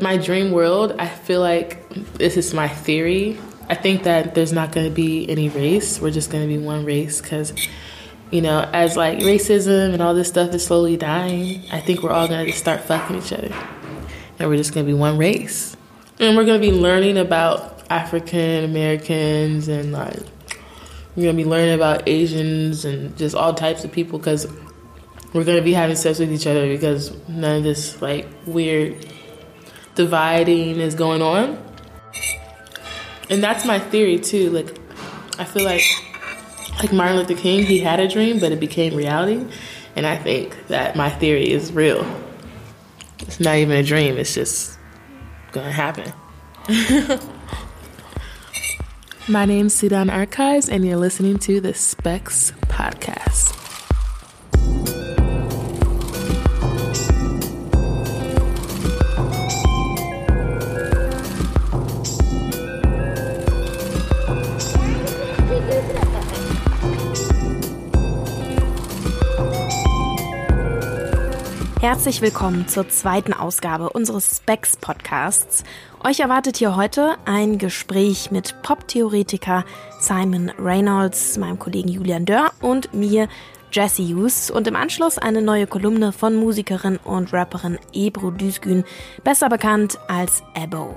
My dream world, I feel like this is my theory. I think that there's not going to be any race. We're just going to be one race because, you know, as like racism and all this stuff is slowly dying, I think we're all going to start fucking each other. And we're just going to be one race. And we're going to be learning about African Americans and like, we're going to be learning about Asians and just all types of people because we're going to be having sex with each other because none of this like weird dividing is going on. And that's my theory too. Like I feel like like Martin Luther King, he had a dream, but it became reality. And I think that my theory is real. It's not even a dream, it's just gonna happen. my name's Sudan Archives, and you're listening to the SPEX Podcast. Herzlich willkommen zur zweiten Ausgabe unseres Specs Podcasts. Euch erwartet hier heute ein Gespräch mit Pop-Theoretiker Simon Reynolds, meinem Kollegen Julian Dörr und mir, Jesse Hughes und im Anschluss eine neue Kolumne von Musikerin und Rapperin Ebru Düsgün, besser bekannt als Ebo.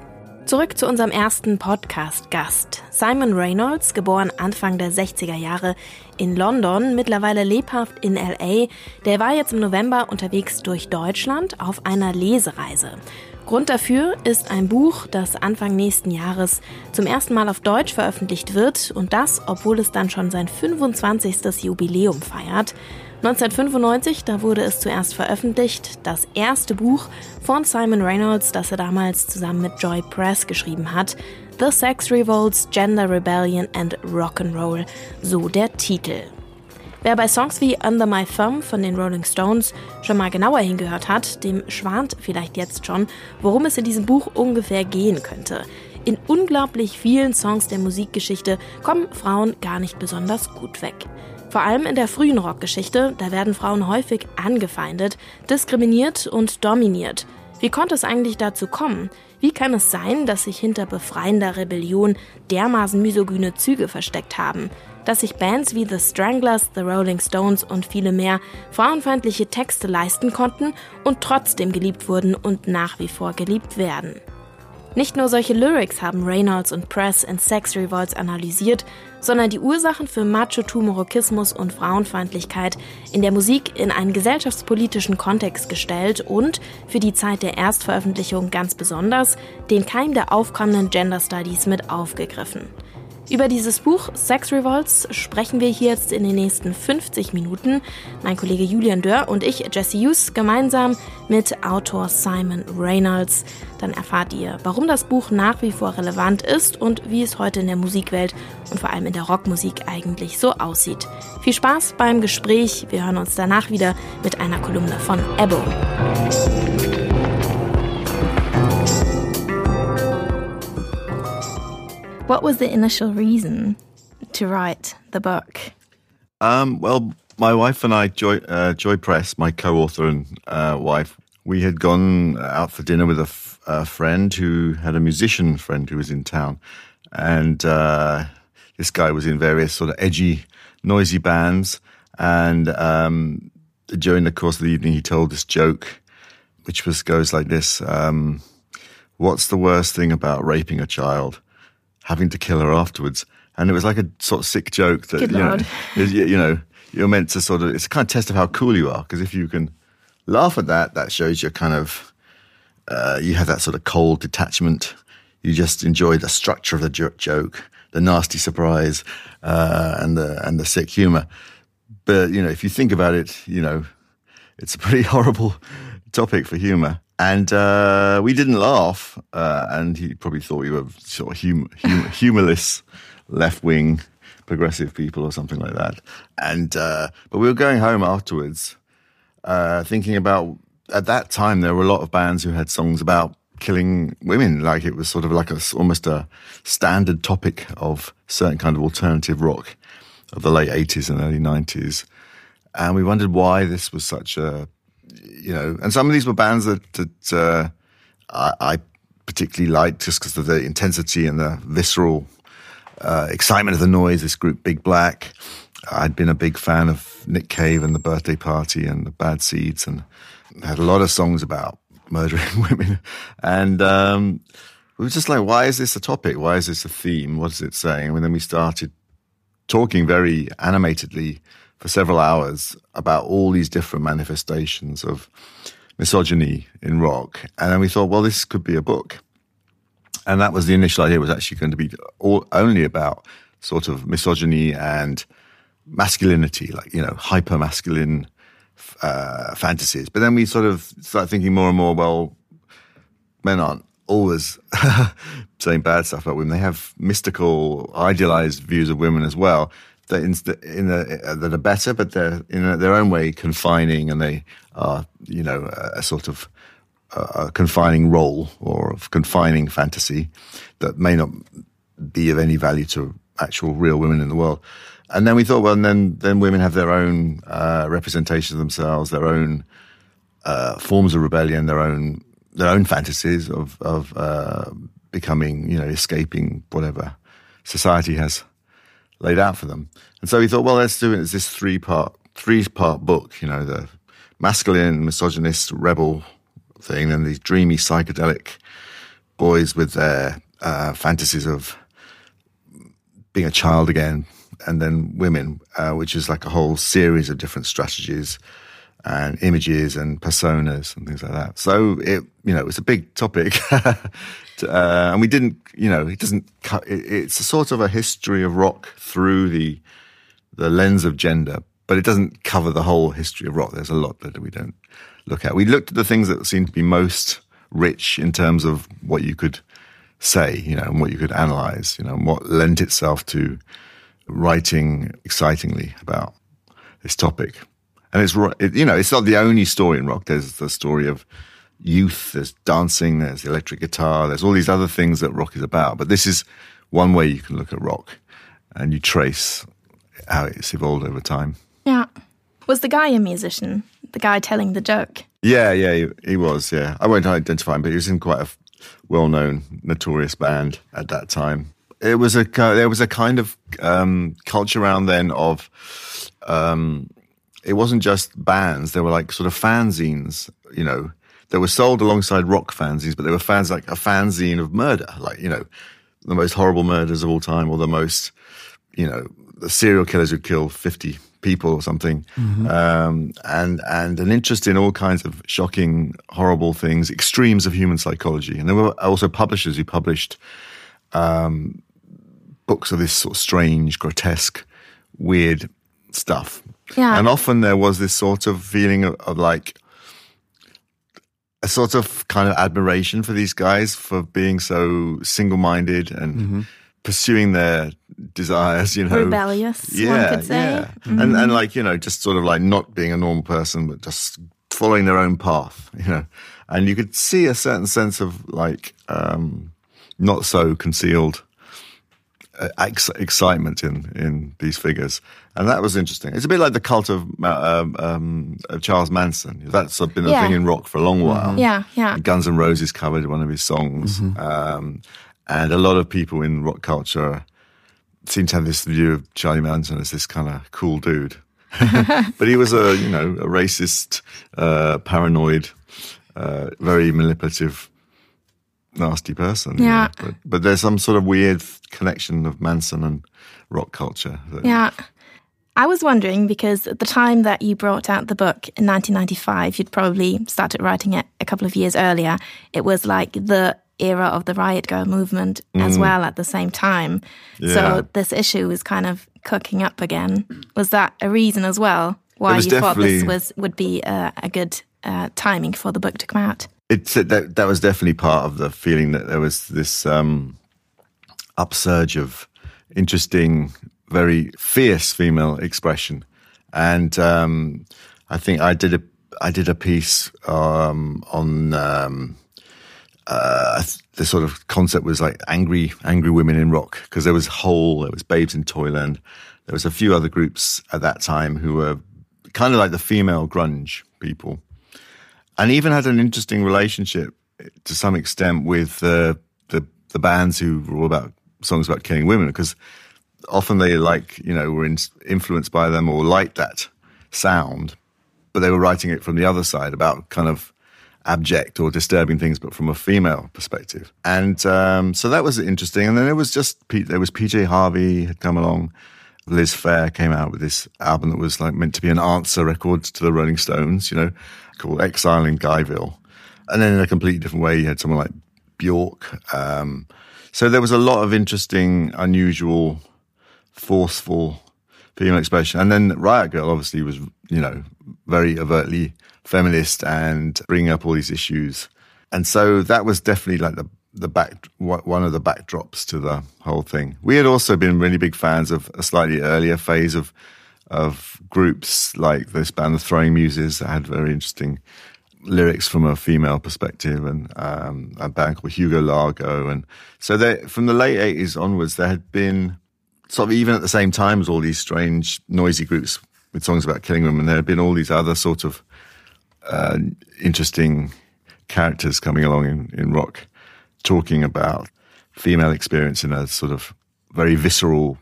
Zurück zu unserem ersten Podcast-Gast. Simon Reynolds, geboren Anfang der 60er Jahre in London, mittlerweile lebhaft in LA, der war jetzt im November unterwegs durch Deutschland auf einer Lesereise. Grund dafür ist ein Buch, das Anfang nächsten Jahres zum ersten Mal auf Deutsch veröffentlicht wird und das, obwohl es dann schon sein 25. Jubiläum feiert. 1995, da wurde es zuerst veröffentlicht, das erste Buch von Simon Reynolds, das er damals zusammen mit Joy Press geschrieben hat. The Sex Revolts, Gender Rebellion and Rock'n'Roll, so der Titel. Wer bei Songs wie Under My Thumb von den Rolling Stones schon mal genauer hingehört hat, dem schwant vielleicht jetzt schon, worum es in diesem Buch ungefähr gehen könnte. In unglaublich vielen Songs der Musikgeschichte kommen Frauen gar nicht besonders gut weg. Vor allem in der frühen Rockgeschichte, da werden Frauen häufig angefeindet, diskriminiert und dominiert. Wie konnte es eigentlich dazu kommen? Wie kann es sein, dass sich hinter befreiender Rebellion dermaßen misogyne Züge versteckt haben? Dass sich Bands wie The Stranglers, The Rolling Stones und viele mehr frauenfeindliche Texte leisten konnten und trotzdem geliebt wurden und nach wie vor geliebt werden? Nicht nur solche Lyrics haben Reynolds und Press in Sex Revolts analysiert, sondern die Ursachen für Macho-Tumorokismus und Frauenfeindlichkeit in der Musik in einen gesellschaftspolitischen Kontext gestellt und für die Zeit der Erstveröffentlichung ganz besonders den Keim der aufkommenden Gender Studies mit aufgegriffen. Über dieses Buch Sex Revolts sprechen wir hier jetzt in den nächsten 50 Minuten. Mein Kollege Julian Dörr und ich, Jesse Hughes, gemeinsam mit Autor Simon Reynolds. Dann erfahrt ihr, warum das Buch nach wie vor relevant ist und wie es heute in der Musikwelt und vor allem in der Rockmusik eigentlich so aussieht. Viel Spaß beim Gespräch. Wir hören uns danach wieder mit einer Kolumne von Ebo. What was the initial reason to write the book? Um, well, my wife and I, Joy, uh, Joy Press, my co-author and uh, wife, we had gone out for dinner with a, f- a friend who had a musician friend who was in town, and uh, this guy was in various sort of edgy, noisy bands. And um, during the course of the evening, he told this joke, which was goes like this: um, "What's the worst thing about raping a child?" Having to kill her afterwards. And it was like a sort of sick joke that, Good you know, Lord. is- you, you know, you're meant to sort of, it's a kind of test of how cool you are. Because if you can laugh at that, that shows you're kind of, uh, you have that sort of cold detachment. You just enjoy the structure of the joke, the nasty surprise, uh, and the, and the sick humor. But, you know, if you think about it, you know, it's a pretty horrible topic for humor. And uh, we didn't laugh, uh, and he probably thought we were sort of hum- hum- humorless, left wing, progressive people or something like that. And uh, but we were going home afterwards, uh, thinking about at that time there were a lot of bands who had songs about killing women, like it was sort of like a almost a standard topic of certain kind of alternative rock of the late eighties and early nineties and we wondered why this was such a you know and some of these were bands that that uh, I, I particularly liked just because of the intensity and the visceral uh, excitement of the noise. This group, Big Black. I'd been a big fan of Nick Cave and the Birthday Party and the Bad Seeds, and had a lot of songs about murdering women. And um, we were just like, why is this a topic? Why is this a theme? What is it saying? And then we started talking very animatedly for several hours about all these different manifestations of misogyny in rock. And then we thought, well, this could be a book. And that was the initial idea was actually going to be all, only about sort of misogyny and masculinity, like, you know, hyper masculine uh, fantasies. But then we sort of start thinking more and more, well, men aren't always saying bad stuff about women. They have mystical, idealized views of women as well that in, in the, uh, that are better, but they're in their own way confining, and they are, you know, a, a sort of a confining role or of confining fantasy that may not be of any value to actual real women in the world. And then we thought, well, and then then women have their own uh, representation of themselves, their own uh, forms of rebellion, their own their own fantasies of of uh, becoming, you know, escaping whatever society has laid out for them. And so he thought, well, let's do it as this three part three part book. You know, the masculine, misogynist, rebel thing, and these dreamy psychedelic boys with their uh, fantasies of being a child again, and then women, uh, which is like a whole series of different strategies and images and personas and things like that. So it, you know, it was a big topic, uh, and we didn't, you know, it doesn't. Cut, it, it's a sort of a history of rock through the the lens of gender, but it doesn't cover the whole history of rock. There's a lot that we don't look at. We looked at the things that seem to be most rich in terms of what you could say, you know, and what you could analyze, you know, and what lent itself to writing excitingly about this topic. And it's, it, you know, it's not the only story in rock. There's the story of youth, there's dancing, there's the electric guitar, there's all these other things that rock is about. But this is one way you can look at rock and you trace how it's evolved over time. Yeah. Was the guy a musician? The guy telling the joke? Yeah, yeah, he, he was, yeah. I won't identify him, but he was in quite a well known, notorious band at that time. It was a, there was a kind of um, culture around then of, um, it wasn't just bands. There were like sort of fanzines, you know, that were sold alongside rock fanzines, but they were fans like a fanzine of murder, like, you know, the most horrible murders of all time or the most, you know, the serial killers who kill 50 people or something. Mm-hmm. Um, and, and an interest in all kinds of shocking, horrible things, extremes of human psychology. And there were also publishers who published, um, books of this sort of strange, grotesque, weird stuff. Yeah. And often there was this sort of feeling of, of like a sort of kind of admiration for these guys for being so single minded and mm-hmm. pursuing their desires, you know. Rebellious, yeah, one could say. Yeah. Mm-hmm. And and like, you know, just sort of like not being a normal person, but just following their own path, you know. And you could see a certain sense of like um not so concealed ex- excitement in in these figures, and that was interesting. It's a bit like the cult of um, um, of Charles Manson. That's been a yeah. thing in rock for a long while. Mm-hmm. Yeah, yeah. Guns N' Roses covered one of his songs, mm-hmm. um, and a lot of people in rock culture seem to have this view of Charlie Manson as this kind of cool dude. but he was a you know a racist, uh, paranoid, uh, very manipulative nasty person. Yeah. But, but, there's some sort of weird connection of Manson and rock culture. Yeah. I was wondering because at the time that you brought out the book in 1995, you'd probably started writing it a couple of years earlier. It was like the era of the riot girl movement mm. as well at the same time. Yeah. So this issue was kind of cooking up again. Was that a reason as well why you thought this was would be a, a good uh, timing for the book to come out? It's that that was definitely part of the feeling that there was this um, upsurge of interesting, very fierce female expression, and um, I think I did a I did a piece um, on um, uh, the sort of concept was like angry angry women in rock because there was Hole, there was Babes in Toyland, there was a few other groups at that time who were kind of like the female grunge people and even had an interesting relationship to some extent with the the, the bands who were all about songs about killing women because often they like you know were in, influenced by them or liked that sound, but they were writing it from the other side about kind of abject or disturbing things, but from a female perspective. And um, so that was interesting. And then it was just there was PJ Harvey had come along. Liz Phair came out with this album that was like meant to be an answer record to the Rolling Stones, you know, called Exile in Guyville. And then in a completely different way, you had someone like Bjork. Um, so there was a lot of interesting, unusual, forceful female expression. And then Riot Girl obviously was, you know, very overtly feminist and bringing up all these issues. And so that was definitely like the the back one of the backdrops to the whole thing. We had also been really big fans of a slightly earlier phase of of groups like this band, the Throwing Muses, that had very interesting lyrics from a female perspective, and um, a band called Hugo Largo. And so they, from the late eighties onwards, there had been sort of even at the same time as all these strange, noisy groups with songs about killing women, there had been all these other sort of uh, interesting characters coming along in, in rock, talking about female experience in a sort of very visceral,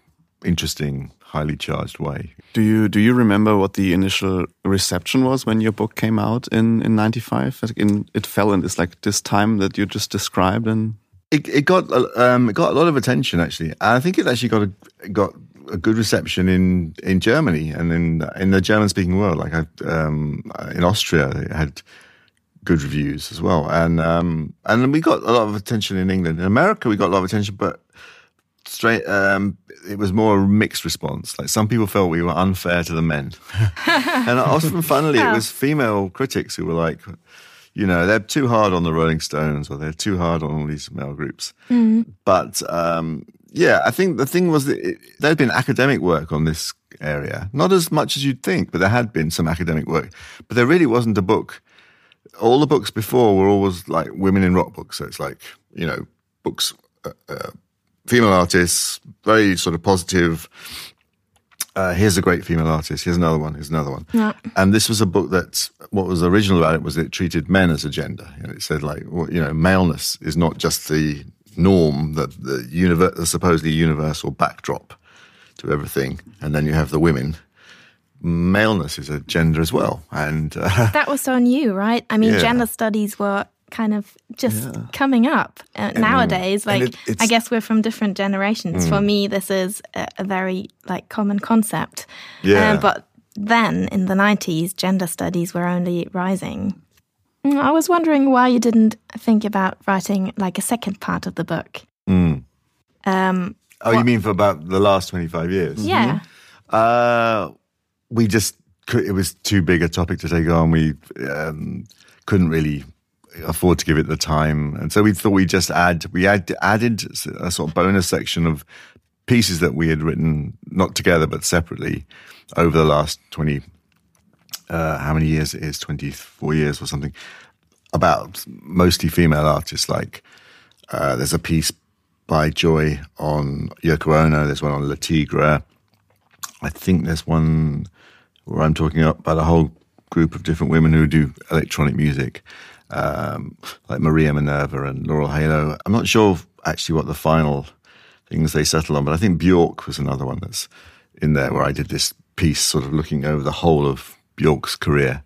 interesting, highly charged way. Do you do you remember what the initial reception was when your book came out in in '95? it fell in this like this time that you just described, and it, it got um, it got a lot of attention actually. And I think it actually got a got a good reception in in Germany and in in the German speaking world. Like I, um, in Austria, it had good reviews as well, and um, and we got a lot of attention in England. In America, we got a lot of attention, but straight um, it was more a mixed response. Like some people felt we were unfair to the men, and often, funnily, it was female critics who were like. You know, they're too hard on the Rolling Stones or they're too hard on all these male groups. Mm. But um, yeah, I think the thing was that it, there had been academic work on this area, not as much as you'd think, but there had been some academic work. But there really wasn't a book. All the books before were always like women in rock books. So it's like, you know, books, uh, uh, female artists, very sort of positive. Uh, here's a great female artist. Here's another one. Here's another one. Yeah. And this was a book that what was original about it was it treated men as a gender. You know, it said like, well, you know, maleness is not just the norm, that the, univer- the supposedly universal backdrop to everything, and then you have the women. Maleness is a gender as well, and uh, that was so new, right? I mean, yeah. gender studies were kind of just yeah. coming up uh, nowadays. Like, it, I guess we're from different generations. Mm. For me, this is a, a, very like common concept. Yeah, uh, but then in the nineties, gender studies were only rising. Mm, I was wondering why you didn't think about writing like a second part of the book. Mm. Um, oh, what? you mean for about the last 25 years? Yeah. Mm-hmm. Uh, we just, it was too big a topic to take on. We um, couldn't really afford to give it the time. And so we thought we'd just add, we add, added a sort of bonus section of pieces that we had written, not together, but separately over the last 20 uh, how many years it is, 24 years or something, about mostly female artists. Like uh, there's a piece by Joy on Yoko Ono, there's one on Le Tigre. I think there's one where I'm talking about a whole group of different women who do electronic music, um, like Maria Minerva and Laurel Halo. I'm not sure actually what the final things they settle on, but I think Bjork was another one that's in there where I did this piece sort of looking over the whole of Bjork's career.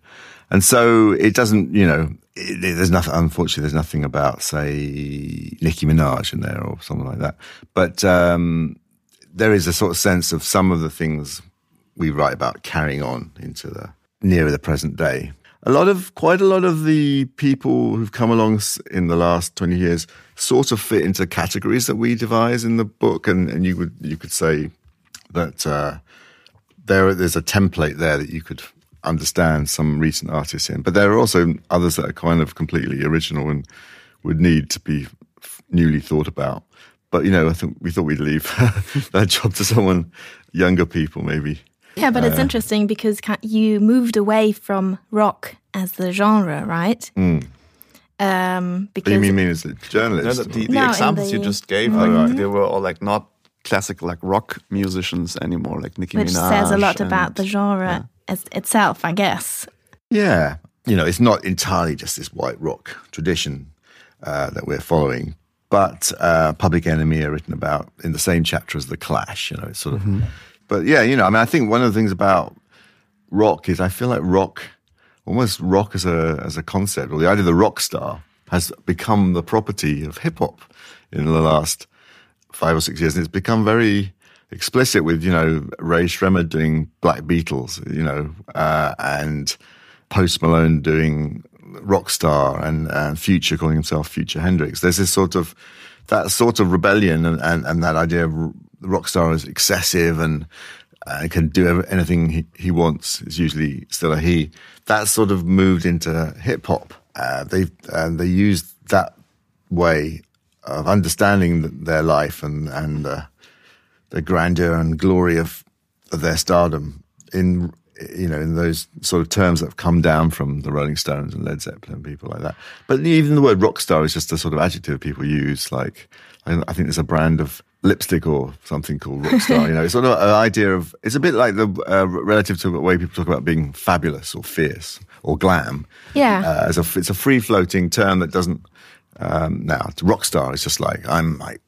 And so it doesn't, you know, it, there's nothing, unfortunately, there's nothing about, say, Nicki Minaj in there or something like that. But um, there is a sort of sense of some of the things we write about carrying on into the nearer the present day. A lot of, quite a lot of the people who've come along in the last 20 years sort of fit into categories that we devise in the book. And, and you would, you could say that, uh, there, there's a template there that you could understand some recent artists in. But there are also others that are kind of completely original and would need to be newly thought about. But you know, I think we thought we'd leave that job to someone younger people, maybe. Yeah, but uh, it's interesting because you moved away from rock as the genre, right? Mm. Um, because what do you mean, mean as a journalist? No, the, the no, examples the, you just gave, mm -hmm. like, they were all like not classic like rock musicians anymore, like Nicki Which Minaj. Which says a lot about the genre. Yeah as itself, I guess. Yeah. You know, it's not entirely just this white rock tradition. uh, that we're following. But uh, Public Enemy are written about in the same chapter as The Clash, you know, it's sort of. But yeah, you know, I mean, I think one of the things about rock is I feel like rock, almost rock as a as a concept, or the idea of the rock star has become the property of hip hop in the last five or six years, and it's become very explicit with you know Rae Sremmurd doing Black Beatles, you know, uh, and Post Malone doing Rockstar, and, and Future calling himself Future Hendrix. There's this sort of that sort of rebellion and, and, and that idea of the rock star is excessive and uh, can do anything he, he wants. It's usually still a he. That sort of moved into hip hop. Uh, they and they used that way of understanding th- their life and and uh, the grandeur and glory of, of their stardom in you know in those sort of terms that have come down from the Rolling Stones and Led Zeppelin people like that. But even the word rock star is just a sort of adjective people use. Like I think there's a brand of lipstick or something called rock star. you know, it's sort of an idea of it's a bit like the uh, relative to the way people talk about being fabulous or fierce or glam. Yeah. Uh, as a, it's a free floating term that doesn't. Um, now, rock star is just like I'm like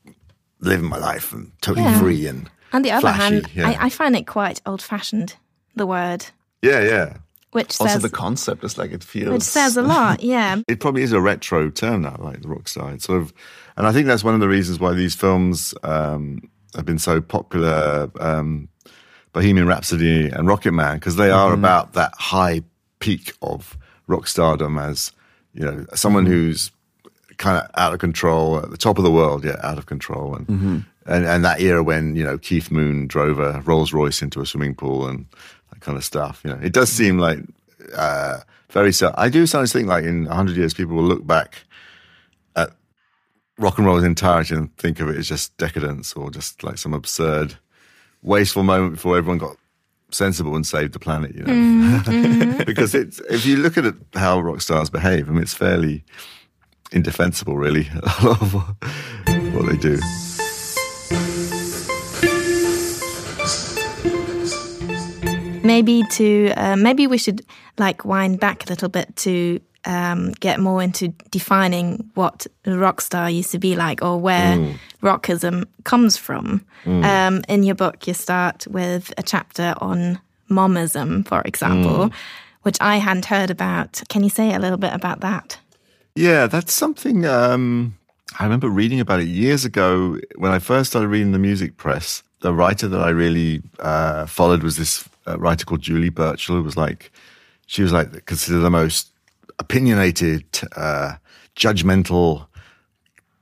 living my life and totally Yeah. free and On the other flashy, hand, yeah. I, I find it quite old fashioned, the word, yeah, yeah. Which Also, says, the concept is like it feels. which says a lot. Yeah. It probably is a retro term now, like the rock star. It's sort of, and I think that's one of the reasons why these films um, have been so popular. Um, Bohemian Rhapsody and Rocket Man, because they are about that high peak of rock stardom as you know someone who's kind of out of control at the top of the world, yeah, out of control, and and and that era when you know Keith Moon drove a Rolls Royce into a swimming pool and that kind of stuff. You know, it does seem like uh, very. So I do sometimes think like in hundred years, people will look back at rock and roll's entirety and think of it as just decadence or just like some absurd, wasteful moment before everyone got sensible and saved the planet. You know, because it's if you look at it, how rock stars behave, I mean, it's fairly indefensible, really. A lot of what they do. Maybe to uh, maybe we should like wind back a little bit to um, get more into defining what rock star used to be like or where rockism comes from. Um, in your book, you start with a chapter on momism, for example, which I hadn't heard about. Can you say a little bit about that? Yeah, that's something um, I remember reading about it years ago when I first started reading the music press. The writer that I really uh, followed was this uh, writer called Julie Burchill, who was like, she was like considered the most opinionated, uh, judgmental,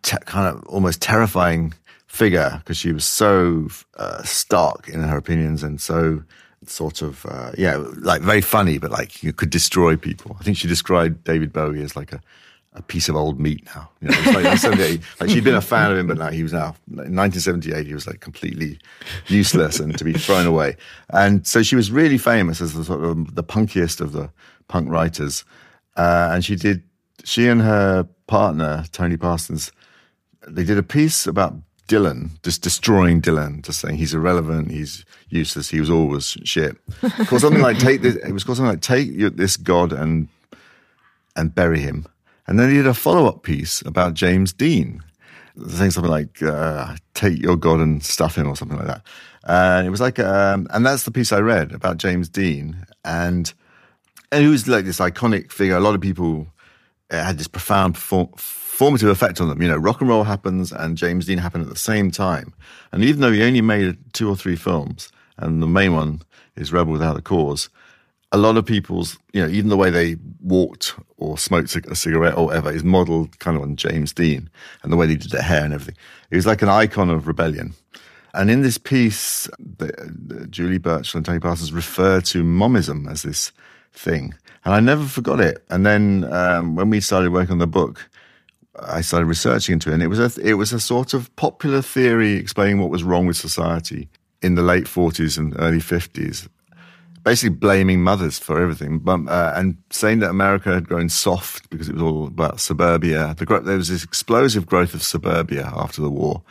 te- kind of almost terrifying figure because she was so uh, stark in her opinions and so sort of uh, yeah like very funny but like you could destroy people. I think she described david bowie as like a, a piece of old meat now you know, like, like she'd been a fan of him but now he was now in 1978 he was like completely useless and to be thrown away and so she was really famous as the sort of the punkiest of the punk writers uh, and she did she and her partner tony parsons they did a piece about Dylan, just destroying Dylan, just saying he's irrelevant, he's useless, he was always shit. Called something like take this. It was called something like take this god and and bury him. And then he did a follow up piece about James Dean, saying something like uh, take your god and stuff him or something like that. And it was like, um, and that's the piece I read about James Dean, and and he was like this iconic figure. A lot of people had this profound perform- formative effect on them. You know, rock and roll happens and James Dean happened at the same time. And even though he only made two or three films, and the main one is Rebel Without a Cause, a lot of people's, you know, even the way they walked or smoked a cigarette or whatever is modeled kind of on James Dean and the way they did their hair and everything. It was like an icon of rebellion. And in this piece, Julie Burchill and Tony Parsons refer to momism as this thing. And I never forgot it. And then um, when we started working on the book, I started researching into it, and it was a it was a sort of popular theory explaining what was wrong with society in the late forties and early fifties. Basically, blaming mothers for everything, but, uh, and saying that America had grown soft because it was all about suburbia. The, there was this explosive growth of suburbia after the war,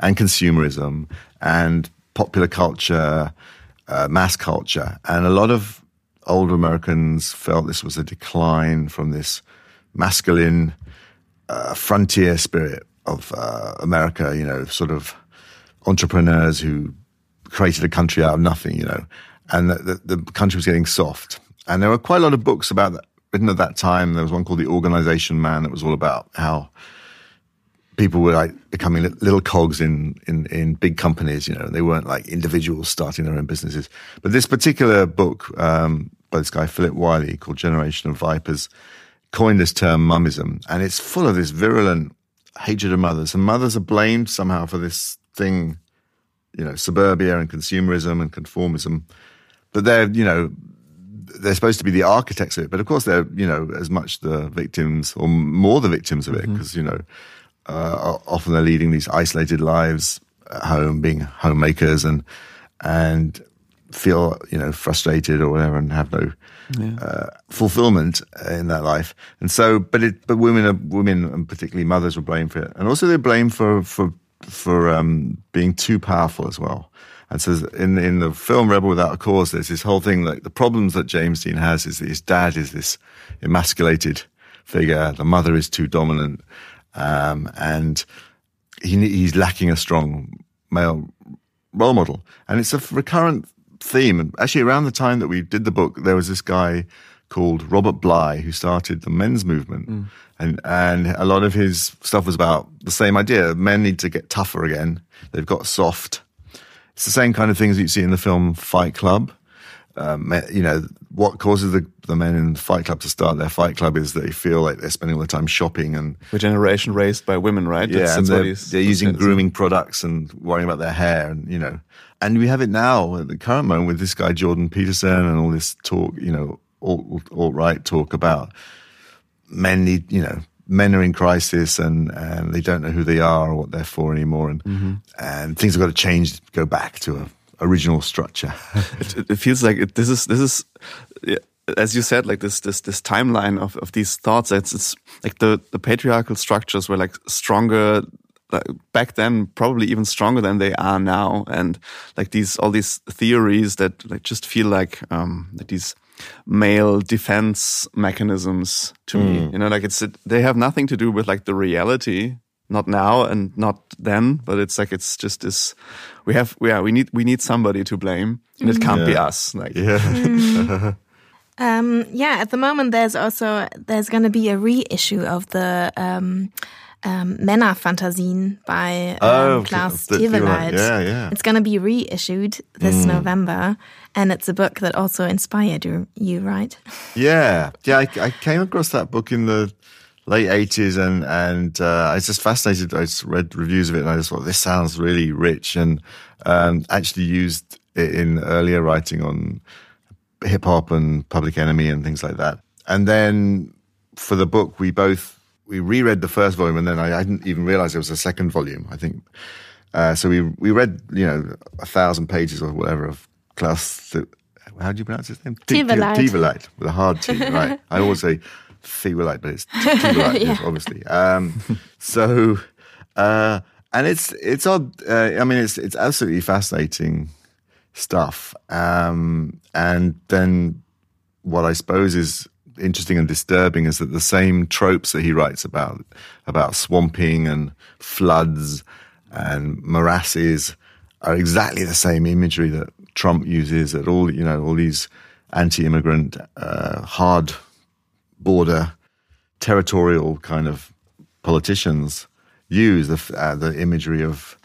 and consumerism, and popular culture, uh, mass culture, and a lot of older Americans felt this was a decline from this masculine uh, frontier spirit of uh, America. You know, sort of entrepreneurs who created a country out of nothing. You know, and the, the, the country was getting soft. And there were quite a lot of books about that written at that time. There was one called The Organization Man that was all about how people were like becoming little cogs in, in, in big companies, you know, they weren't like individuals starting their own businesses. But this particular book, um, by this guy, Philip Wylie, called Generation of Vipers, coined this term momism. And it's full of this virulent hatred of mothers. And mothers are blamed somehow for this thing, you know, suburbia and consumerism and conformism. But they're, you know, they're supposed to be the architects of it. But of course, they're, you know, as much the victims or more the victims of it because, mm-hmm. you know, uh, often they're leading these isolated lives at home, being homemakers and and feel you know frustrated or whatever, and have no yeah. uh, fulfillment in that life. And so, but it, but women are women, and particularly mothers, were blamed for it, and also they're blamed for for for um, being too powerful as well. And so in in the film Rebel Without a Cause, there's this whole thing like the problems that James Dean has is that his dad is this emasculated figure, the mother is too dominant, um, and he, he's lacking a strong male role model. And it's a recurrent theme. And actually, around the time that we did the book, there was this guy called Robert Bly who started the men's movement. Mm. And, and a lot of his stuff was about the same idea. Men need to get tougher again. They've got soft. It's the same kind of things you see in the film Fight Club. Um, you know, what causes the, the men in the Fight Club to start their Fight Club is they feel like they're spending all the time shopping and the generation raised by women, right? Yeah, that's, and they're, they're using grooming products and worrying about their hair, and you know, and we have it now at the current moment with this guy Jordan Peterson and all this talk, you know, all all right talk about men need, you know, men are in crisis and and they don't know who they are or what they're for anymore, and mm-hmm. and things have got to change, go back to a original structure. it, it, feels like it, this is this is. As you said, like this, this, this timeline of, of these thoughts, it's, it's like the, the patriarchal structures were like stronger back then probably even stronger than they are now and like these all these theories that like just feel like um like these male defense mechanisms to mm. me you know like it's they have nothing to do with like the reality not now and not then, but it's like it's just this. We have, yeah, we need we need somebody to blame, and it can't yeah. be us. Like, yeah. Mm. um, yeah, at the moment, there's also there's going to be a reissue of the um, um, Männerphantasien by um, oh, Klaus Theweleit. Yeah, yeah. It's going to be reissued this mm. November, and it's a book that also inspired you, you right? Yeah, yeah. I, I came across that book in the late eighties, and and uh, I was just fascinated. I just read reviews of it, and I just thought this sounds really rich, and um, actually used it in earlier writing on hip hop and Public Enemy and things like that. And then for the book, we both we reread the first volume, and then I, I didn't even realize there was a second volume. I think uh, so. We we read you know a thousand pages or whatever of Klaus. How do you pronounce his name? Theweleit. with a hard T, right? I always say Theolite, but it's Theolite, yeah. obviously. Um, so, uh, and it's it's odd. Uh, I mean, it's it's absolutely fascinating stuff. Um, and then what I suppose is interesting and disturbing is that the same tropes that he writes about about swamping and floods and morasses are exactly the same imagery that Trump uses. That all you know, all these anti-immigrant, uh, hard border territorial kind of politicians use the, uh, the imagery of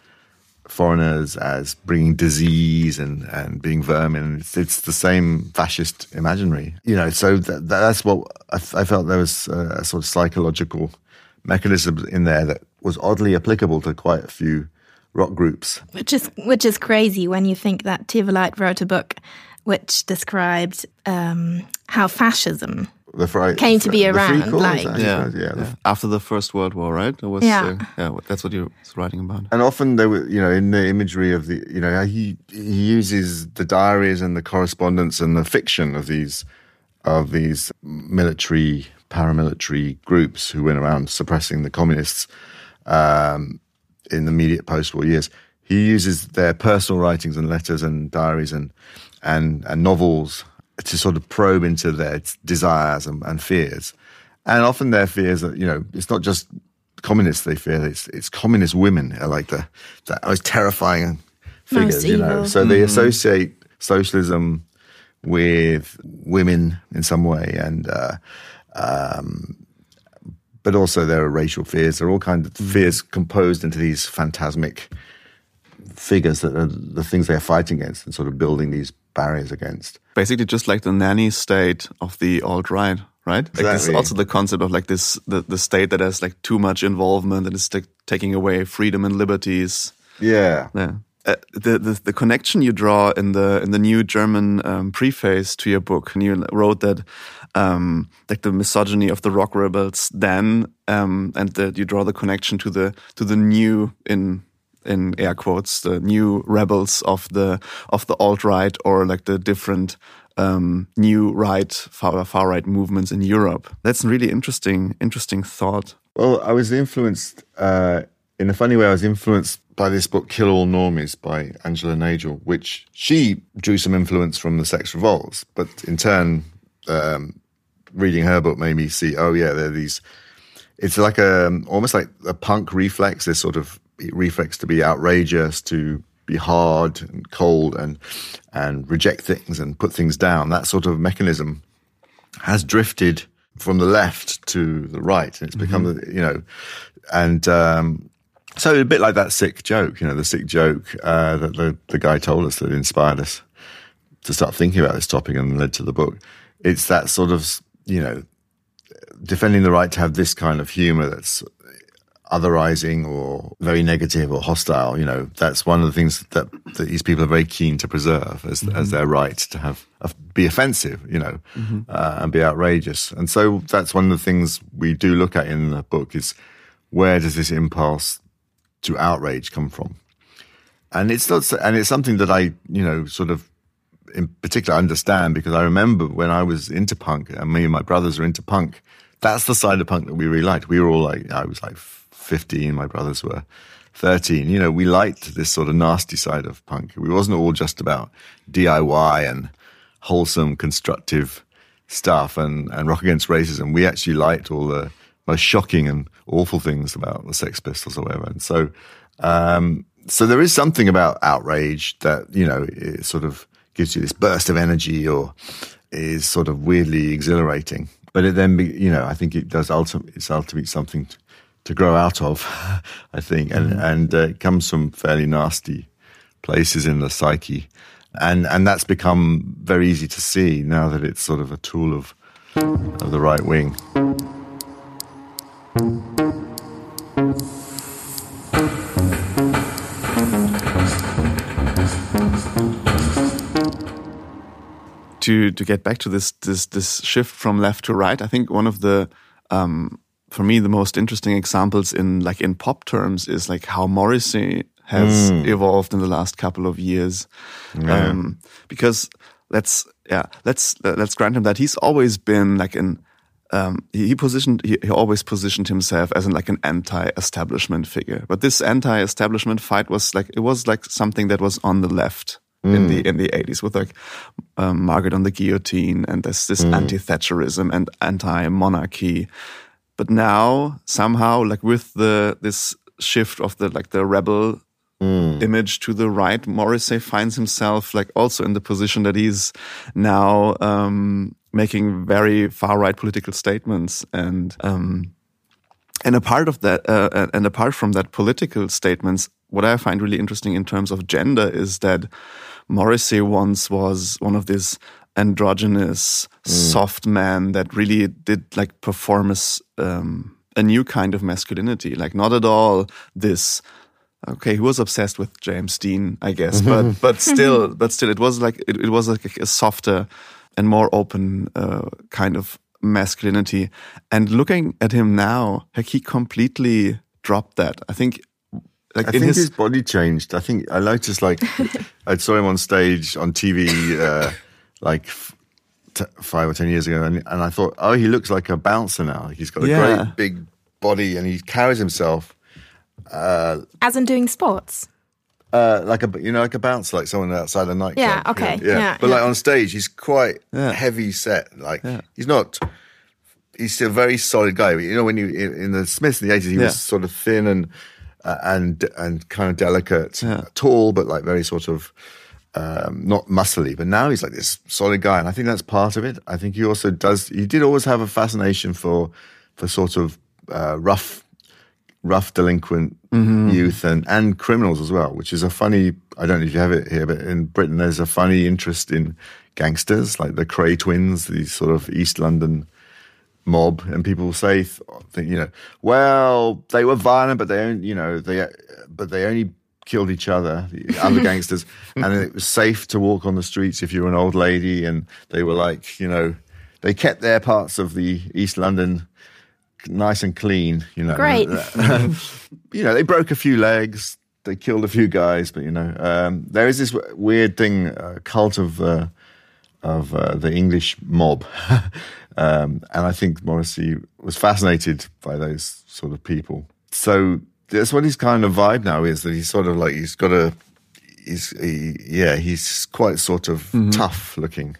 foreigners as bringing disease and, and being vermin. It's, it's the same fascist imaginary, you know. So that, that's what I, felt there was a, a, sort of psychological mechanism in there that was oddly applicable to quite a few rock groups. Which is which is crazy when you think that Theweleit wrote a book which described um, how fascism the fri- came to be around. Like, yeah, yeah, yeah. After the First World War, right? was, yeah. Uh, yeah, that's what you're writing about. And often they were, you know, in the imagery of the, you know, he he uses the diaries and the correspondence and the fiction of these of these military paramilitary groups who went around suppressing the communists um, in the immediate post-war years. He uses their personal writings and letters and diaries and and, and novels to sort of probe into their desires and, and fears. And often their fears are, you know, it's not just communists they fear. It's it's communist women are like the the most terrifying figures, Most you know. evil. So they associate socialism with women in some way, and uh, um, but also there are racial fears. There are all kinds of fears composed into these phantasmic figures that are the things they're fighting against and sort of building these barriers against. Basically, just like the nanny state of the alt right, right? Like this is Exactly. also the concept of like this the, the state that has like too much involvement and is like taking away freedom and liberties. Yeah. Yeah. Uh, the, the the connection you draw in the in the new German um, preface to your book, and you wrote that um, like the misogyny of the rock rebels then, um, and that you draw the connection to the to the new in in air quotes the new rebels of the of the alt right or like the different um, new right far far right movements in Europe. That's a really interesting interesting thought. Well, I was influenced, uh, in a funny way, I was influenced by this book, Kill All Normies by Angela Nagle, which she drew some influence from the sex revolts, but in turn, um, reading her book made me see, oh yeah, there are these, it's like a, almost like a punk reflex, this sort of reflex to be outrageous, to be hard and cold and, and reject things and put things down. That sort of mechanism has drifted from the left to the right, and it's become, Mm-hmm. you know, and um, so a bit like that sick joke, you know, the sick joke uh, that the the guy told us that inspired us to start thinking about this topic and led to the book. It's that sort of, you know, defending the right to have this kind of humor that's otherizing or very negative or hostile. You know, that's one of the things that, that these people are very keen to preserve as, as their right to have be offensive. You know, uh, and be outrageous. And so that's one of the things we do look at in the book is where does this impulse to outrage come from? And it's not, and it's something that I, you know, sort of in particular understand because I remember when I was into punk and me and my brothers were into punk, that's the side of punk that we really liked. We were all like, I was like 15, my brothers were 13. You know, we liked this sort of nasty side of punk. We wasn't all just about DIY and wholesome, constructive stuff and, and rock against racism. We actually liked all the most shocking and awful things about the Sex Pistols or whatever. And so, um, so there is something about outrage that, you know, it sort of gives you this burst of energy or is sort of weirdly exhilarating. But it then, be, you know, I think it does ultimately, it's ultimately something to, to grow out of, I think. And, and uh, it comes from fairly nasty places in the psyche. And, and that's become very easy to see now that it's sort of a tool of, of the right wing. to to get back to this this this shift from left to right, I think one of the um, for me the most interesting examples in like in pop terms is like how Morrissey has evolved in the last couple of years, um, because let's yeah let's let's grant him that he's always been like an um, he, he positioned he, he always positioned himself as an, like an anti-establishment figure, but this anti-establishment fight was like it was like something that was on the left in the in the eighties with like um, Margaret on the guillotine and this this anti-Thatcherism and anti-monarchy, but now somehow like with the this shift of the like the rebel image to the right, Morrissey finds himself like also in the position that he's now um, making very far right political statements and um, and a part of that uh, and apart from that political statements what i find really interesting in terms of gender is that morrissey once was one of these androgynous soft man that really did like perform as um, a new kind of masculinity like not at all this okay he was obsessed with james dean i guess but but still but still it was like it, it was like a softer and more open uh, kind of masculinity. And looking at him now, like he completely dropped that. I think, like I in think his, his, body changed. I think I noticed like I saw him on stage on TV uh, like f- t- five or ten years ago, and, and I thought, oh, he looks like a bouncer now. He's got a Yeah. great big body, and he carries himself As in doing sports. uh, like a you know like a bouncer, like someone outside a nightclub. Yeah, you know? okay, yeah. yeah, But like on stage, he's quite Yeah. heavy set. Like he's not. he's a very solid guy. You know, when you in, in the Smiths in the eighties, he Yeah. was sort of thin and uh, and and kind of delicate, Yeah. tall, but like very sort of um, not muscly. But now he's like this solid guy, and I think that's part of it. I think he also does. He did always have a fascination for for sort of uh, rough rough delinquent youth and, and criminals as well, which is a funny, I don't know if you have it here, but in Britain, there's a funny interest in gangsters, like the Kray twins, these sort of East London mob. And people say, think, you know, well, they were violent, but they only, you know, they, but they only killed each other, the other gangsters. And it was safe to walk on the streets if you were an old lady. And they were like, you know, they kept their parts of the East London nice and clean, you know. Great. you know, they broke a few legs, they killed a few guys, but you know, um, there is this weird thing, uh, cult of uh, of uh, the English mob, um, and I think Morrissey was fascinated by those sort of people. So that's what his kind of vibe now is. That he's sort of like he's got a, he's he, yeah, he's quite sort of mm-hmm. tough looking.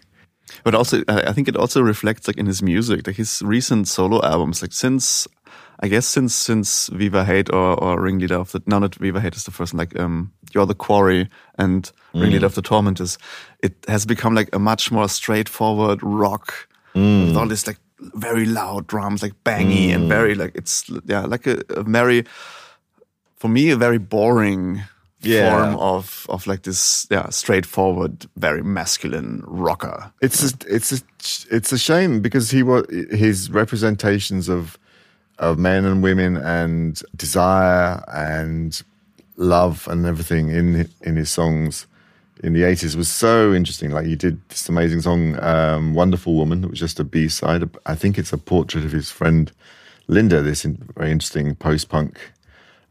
But also, I think it also reflects like in his music, like his recent solo albums, like since, I guess since since Viva Hate or or Ringleader of the, no, not Viva Hate is the first one, like um, You're the Quarry and mm. Ringleader of the Tormentors, it has become like a much more straightforward rock mm. with all this like very loud drums, like bangy and mm. very like it's yeah like a, a very, for me a very boring Yeah. form of of like this yeah straightforward very masculine rocker. It's a, it's a, it's a shame because he was his representations of of men and women and desire and love and everything in in his songs in the 80s was so interesting. Like he did this amazing song um, wonderful woman it was just a b-side. I think it's a portrait of his friend linda this in, very interesting post-punk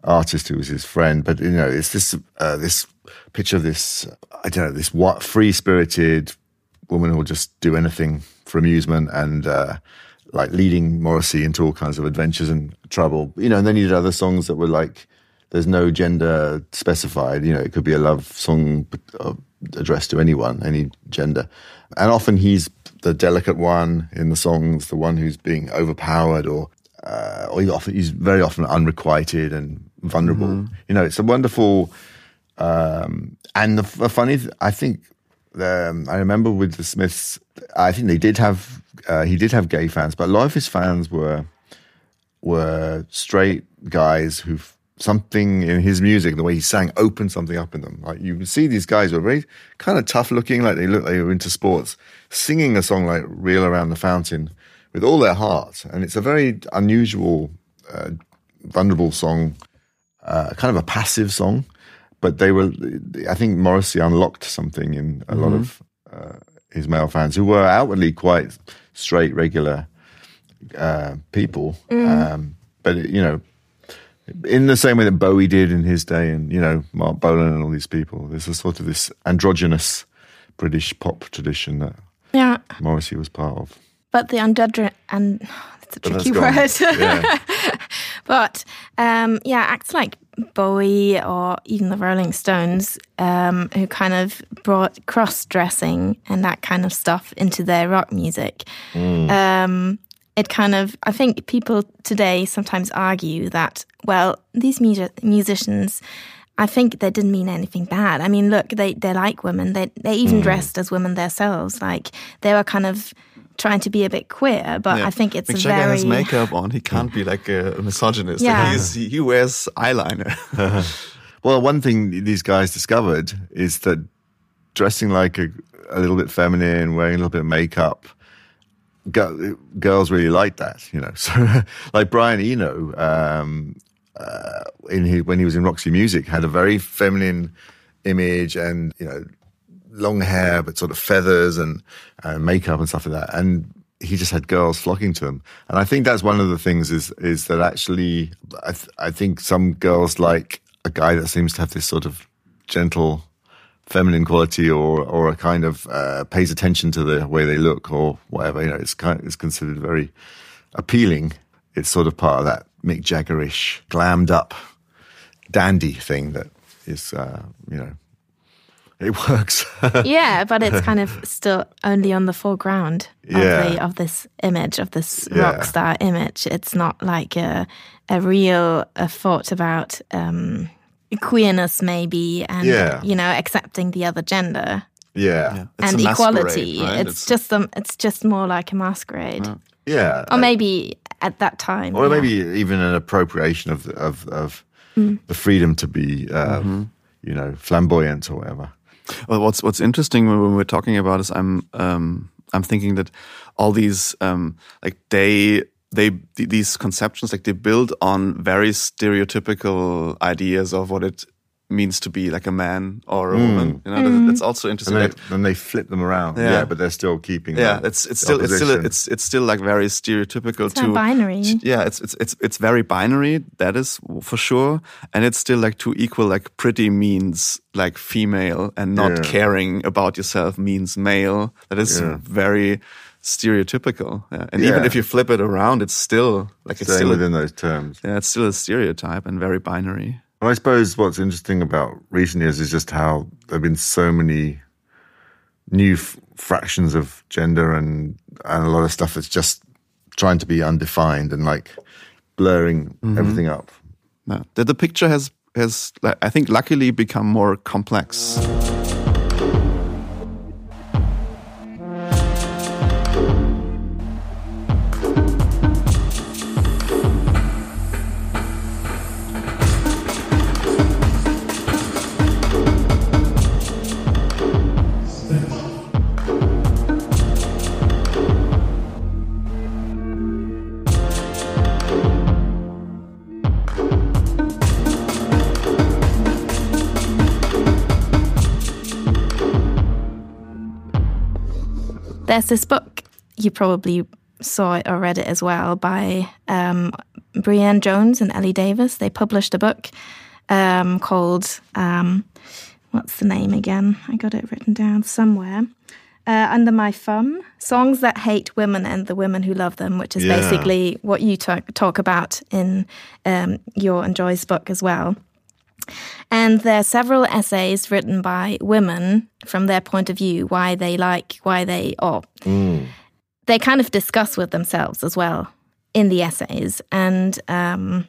artist who was his friend. But you know, it's this uh, this picture of this I don't know this what free spirited woman who will just do anything for amusement and uh, like leading Morrissey into all kinds of adventures and trouble. You know, and then he did other songs that were like there's no gender specified. You know, it could be a love song uh, addressed to anyone, any gender, and often he's the delicate one in the songs, the one who's being overpowered or uh, or he often, he's very often unrequited and vulnerable. You know, it's a wonderful, um, and the, the funny, th- I think, um, I remember with the Smiths, I think they did have, uh, he did have gay fans, but a lot of his fans were, were straight guys who something in his music, the way he sang, opened something up in them. Like you can see these guys were very kind of tough looking, like they look like they were into sports, singing a song like "Reel Around the Fountain" with all their heart, and it's a very unusual, uh, vulnerable song, uh, kind of a passive song. But they were, I think Morrissey unlocked something in a lot of uh, his male fans who were outwardly quite straight, regular uh, people. Um, but you know, in the same way that Bowie did in his day, and you know Marc Bolan and all these people, there's a sort of this androgynous British pop tradition that Yeah. Morrissey was part of. But the undudger and it's a tricky word. Yeah. but um, yeah, acts like Bowie or even the Rolling Stones, um, who kind of brought cross dressing and that kind of stuff into their rock music. Um, it kind of, I think people today sometimes argue that, well, these mu- musicians. I think they didn't mean anything bad. I mean, look, they, they like women. They they even dressed as women themselves. Like they were kind of trying to be a bit queer, but Yeah. I think it's Mick a Jagger very has makeup on. He can't be like a misogynist. Yeah. he's, he, he wears eyeliner. Well, one thing these guys discovered is that dressing like a, a little bit feminine, wearing a little bit of makeup, go, girls really like that, you know. So, like Brian Eno, um, uh, in his, when he was in Roxy Music, had a very feminine image and you know, long hair but sort of feathers and uh, makeup and stuff like that, and he just had girls flocking to him. And I think that's one of the things is is that actually, I, th- I think some girls like a guy that seems to have this sort of gentle feminine quality or or a kind of uh, pays attention to the way they look or whatever. You know, it's kind it's considered very appealing. It's sort of part of that Mick Jaggerish, glammed up, dandy thing that is uh, you know it works. yeah, but it's kind of still only on the foreground of, Yeah. the, of this image, of this Yeah. rock star image. It's not like a, a real a thought about um, queerness, maybe, and Yeah. you know, accepting the other gender yeah. It's and equality. right? It's, just um, it's just more like a masquerade, Yeah. or maybe at that time, or yeah. maybe even an appropriation of of of the freedom to be, uh, Mm-hmm. you know, flamboyant or whatever. Well, what's what's interesting when, we're talking about is I'm um, I'm thinking that all these um, like they they these conceptions like they build on very stereotypical ideas of what it means to be like a man or a hmm. woman. You know, that- hmm. that's also interesting. And they, then they flip them around. Yeah. Yeah, but they're still keeping. yeah, the- it's it's the still it's still it's it's still like very stereotypical It's to not binary. yeah it's it's it's it's very binary that is for sure and it's still like to equal like pretty means like female and not Yeah. caring about yourself means male that is Yeah. very stereotypical yeah. and even if you flip it around it's still like it's still within those terms. yeah it's still a stereotype and very binary Well, I suppose what's interesting about recent years is just how there've been so many new f- fractions of gender and and a lot of stuff that's just trying to be undefined and like blurring Mm-hmm. everything up. yeah. the, the picture has has i think luckily become more complex There's this book, you probably saw it or read it as well, by um, Brienne Jones and Eli Davies. They published a book um, called, um, what's the name again? I got it written down somewhere. Uh, Under My Thumb Songs That Hate Women and the Women Who Love Them, which is Yeah. basically what you talk, talk about in um, your and Joy's book as well. And there are several essays written by women from their point of view, why they like, why they, or they kind of discuss with themselves as well in the essays. And um,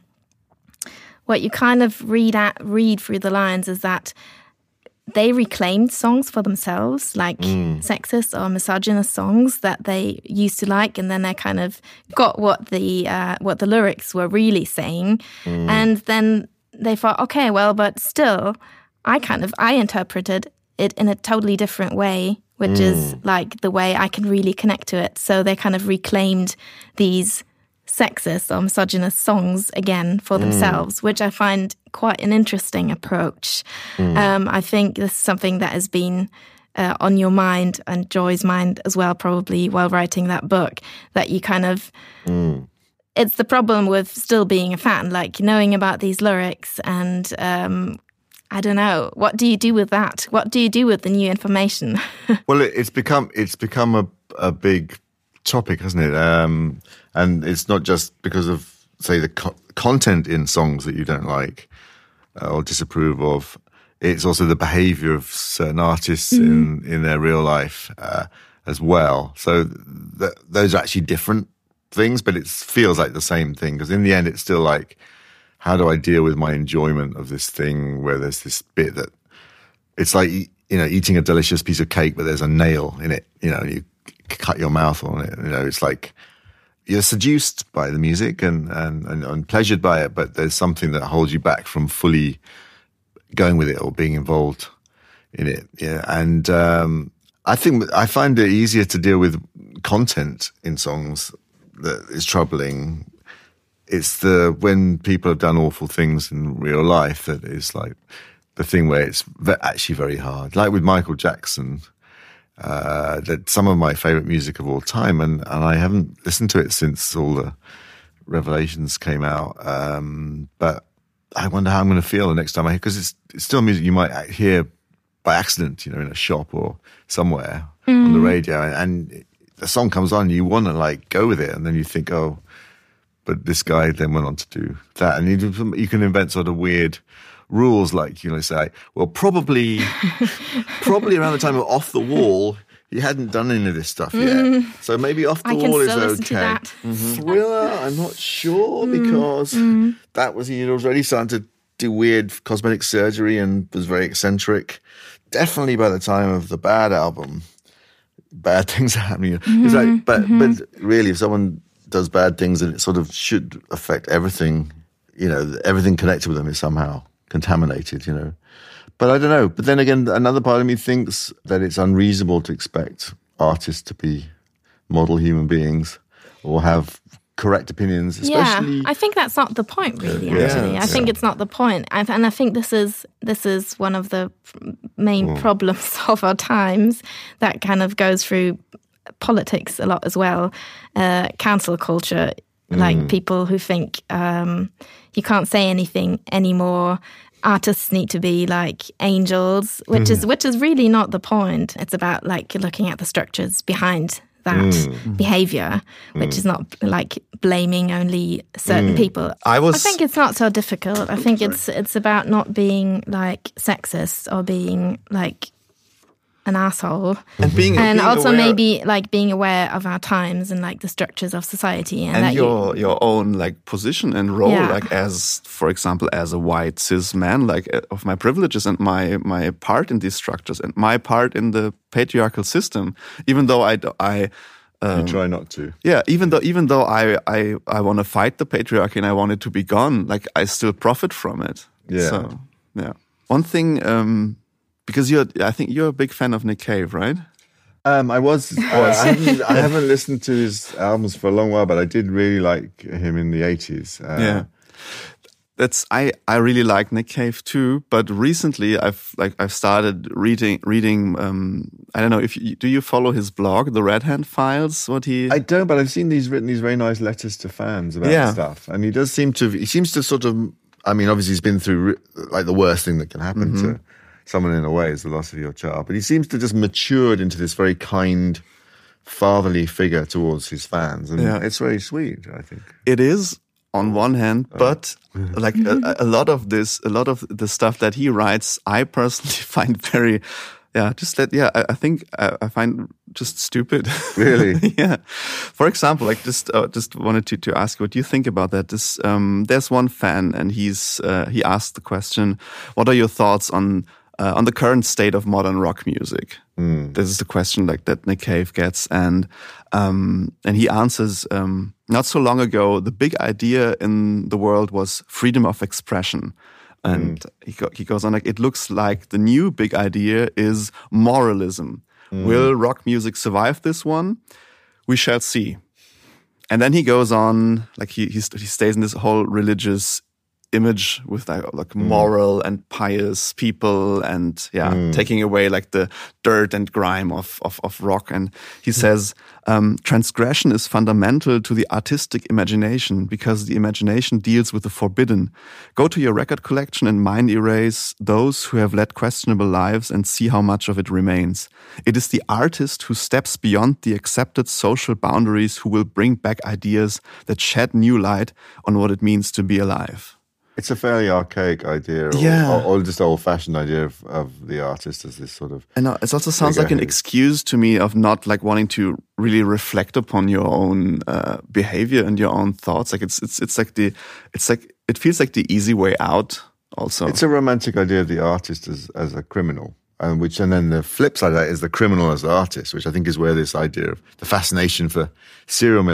what you kind of read at, read through the lines is that they reclaimed songs for themselves, like sexist or misogynist songs that they used to like, and then they kind of got what the uh, what the lyrics were really saying, and then they thought, okay, well, but still, I kind of I interpreted it in a totally different way, which is like the way I can really connect to it. So they kind of reclaimed these sexist or misogynist songs again for themselves, which I find quite an interesting approach. Um, I think this is something that has been uh, on your mind and Joy's mind as well, probably while writing that book, that you kind of. It's the problem with still being a fan, like knowing about these lyrics and. Um, I don't know. What do you do with that? What do you do with the new information? Well, it, it's become it's become a a big topic, hasn't it? Um, and it's not just because of say the co- content in songs that you don't like uh, or disapprove of. It's also the behaviour of certain artists in in their real life uh, as well. So th- those are actually different things, but it feels like the same thing because in the end, it's still like, how do I deal with my enjoyment of this thing where there's this bit that it's like you know eating a delicious piece of cake, but there's a nail in it. You know, you cut your mouth on it. You know, it's like you're seduced by the music and and, and, and pleasured by it, but there's something that holds you back from fully going with it or being involved in it. Yeah, and um, I think I find it easier to deal with content in songs that is troubling. It's the when people have done awful things in real life that is like the thing where it's actually very hard. Like with Michael Jackson, uh, that some of my favorite music of all time, and and I haven't listened to it since all the revelations came out. Um, but I wonder how I'm going to feel the next time I hear because it's it's still music you might hear by accident, you know, in a shop or somewhere on the radio, and, and the song comes on, you want to like go with it, and then you think, oh, but this guy then went on to do that, and you you can invent sort of weird rules like you know say, well, probably, probably around the time of Off the Wall, he hadn't done any of this stuff yet. So maybe Off the Mm. I Wall is still listen to okay. Thriller, I'm not sure Mm. because that was he had already started to do weird cosmetic surgery and was very eccentric. Definitely by the time of the Bad album, bad things are happening. It's Mm-hmm. like, but but really, if someone does bad things, and it sort of should affect everything. You know, everything connected with them is somehow contaminated. You know, but I don't know. But then again, another part of me thinks that it's unreasonable to expect artists to be model human beings or have correct opinions, especially. Yeah, I think that's not the point, really. Yeah. Actually, I think it's not the point, I, and I think this is this is one of the main problems of our times that kind of goes through politics a lot as well. Uh, cancel culture, like people who think um, you can't say anything anymore. Artists need to be like angels, which is which is really not the point. It's about like looking at the structures behind that mm. behavior, which is mm. not like blaming only certain mm. people. I was- I think it's not so difficult. I think it's it's about not being like sexist or being like an asshole. and being And being also aware- maybe like being aware of our times and like the structures of society and, and that you, your your own like position and role Yeah. like as for example as a white cis man like uh, of my privileges and my my part in these structures and my part in the patriarchal system even though i d- i you try not to. yeah even though even though i i i want to fight the patriarchy and i want it to be gone like i still profit from it Yeah. so yeah one thing um because you're i think you're a big fan of nick cave right Um, I was. Uh, I, haven't, I haven't listened to his albums for a long while, but I did really like him in the eighties. Uh, yeah that's i i really like nick cave too but recently i've like i've started reading reading um i don't know if you do you follow his blog the red hand files what he I don't, but I've seen these written these very nice letters to fans about Yeah. stuff, and he does seem to. He seems to sort of. I mean, obviously, he's been through like the worst thing that can happen Mm-hmm. to someone in a way is the loss of your child, but he seems to just matured into this very kind, fatherly figure towards his fans, and Yeah. it's very sweet. I think. it is on one hand but like a, a lot of this a lot of the stuff that he writes i personally find very yeah just that yeah i, I think I, I find just stupid Really? yeah for example like just uh, just wanted to to ask you what you think about that this um there's one fan and he's uh, he asked the question what are your thoughts on uh, on the current state of modern rock music. This is the question like that nick cave gets and um and he answers um not so long ago the big idea in the world was freedom of expression. And he, go, he goes on like it looks like the new big idea is moralism. Will rock music survive this one? We shall see. And then he goes on like he he, he stays in this whole religious image with like, like mm. moral and pious people and yeah mm. taking away like the dirt and grime of of, of rock. And he mm. says um, transgression is fundamental to the artistic imagination because the imagination deals with the forbidden. Go to your record collection and mind erase those who have led questionable lives and see how much of it remains. It is the artist who steps beyond the accepted social boundaries who will bring back ideas that shed new light on what it means to be alive It's a fairly archaic idea, or, Yeah. or, or just old-fashioned idea of, of the artist as this sort of. And uh, it also sounds like an excuse to me of not like wanting to really reflect upon your own uh, behavior and your own thoughts. Like it's it's it's like the it's like it feels like the easy way out. Also, It's a romantic idea of the artist as as a criminal, and which and then the flip side of that is the criminal as the artist, which I think is where this idea of the fascination for serial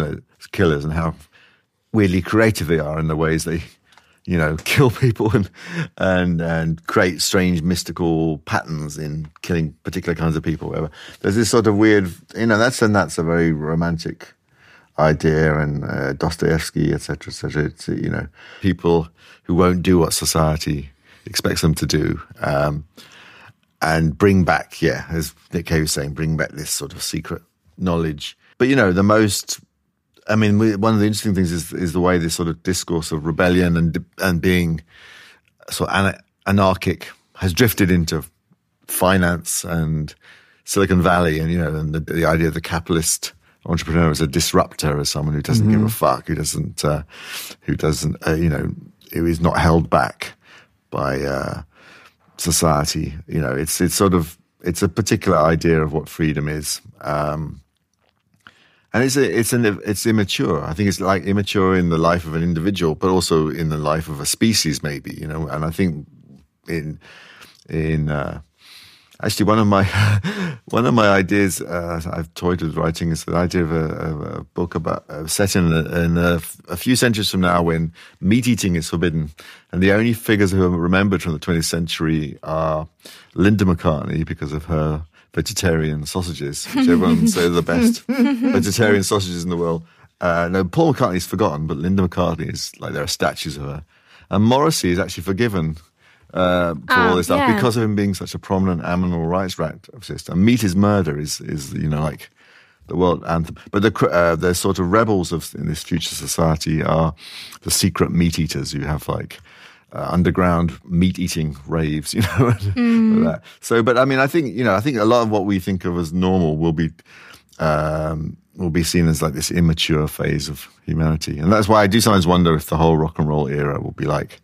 killers and how weirdly creative they are in the ways they, you know, kill people and and and create strange mystical patterns in killing particular kinds of people. Whatever. There's this sort of weird, you know, that's and that's a very romantic idea and uh, Dostoevsky, etc., etc. Uh, you know, people who won't do what society expects them to do, um, and bring back, yeah, as Nick Cave was saying, bring back this sort of secret knowledge. But you know, the most, I mean, we, one of the interesting things is is the way this sort of discourse of rebellion and and being sort of ana- anarchic has drifted into finance and Silicon Valley, and you know, and the, the idea of the capitalist entrepreneur as a disruptor, as someone who doesn't give a fuck, who doesn't, uh, who doesn't, uh, you know, who is not held back by uh, society. You know, it's it's sort of it's a particular idea of what freedom is. Um, and it's a, it's an it's immature. I think it's like immature in the life of an individual, but also in the life of a species, maybe you know. And I think in in uh, actually one of my one of my ideas uh, I've toyed with writing is the idea of a, a book about uh, set in, in a, a, few centuries from now when meat eating is forbidden, and the only figures who are remembered from the 20th century are Linda McCartney because of her vegetarian sausages, which everyone says are the best vegetarian sausages in the world. Uh, no, Paul McCartney's forgotten, but Linda McCartney is like there are statues of her, and Morrissey is actually forgiven uh, for all ah, this stuff yeah. because of him being such a prominent animal rights activist. And meat is murder is is you know like the world anthem. But the uh, the sort of rebels of in this future society are the secret meat eaters who have like. Uh, underground meat eating raves, you know. mm. so, but I mean, I think you know, I think a lot of what we think of as normal will be um, will be seen as like this immature phase of humanity, and that's why I do sometimes wonder if the whole rock and roll era will be like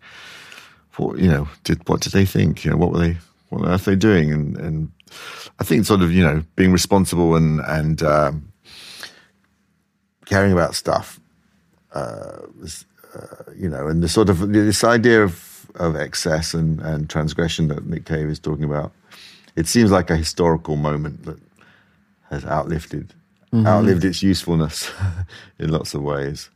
what you know, did what did they think? You know, what were they? What on earth are they doing? And and I think sort of you know being responsible and and um, caring about stuff uh, was uh, you know, and the sort of this idea of of excess and and transgression that Nick Cave is talking about. It seems like a historical moment that has outlived mm-hmm. outlived its usefulness in lots of ways.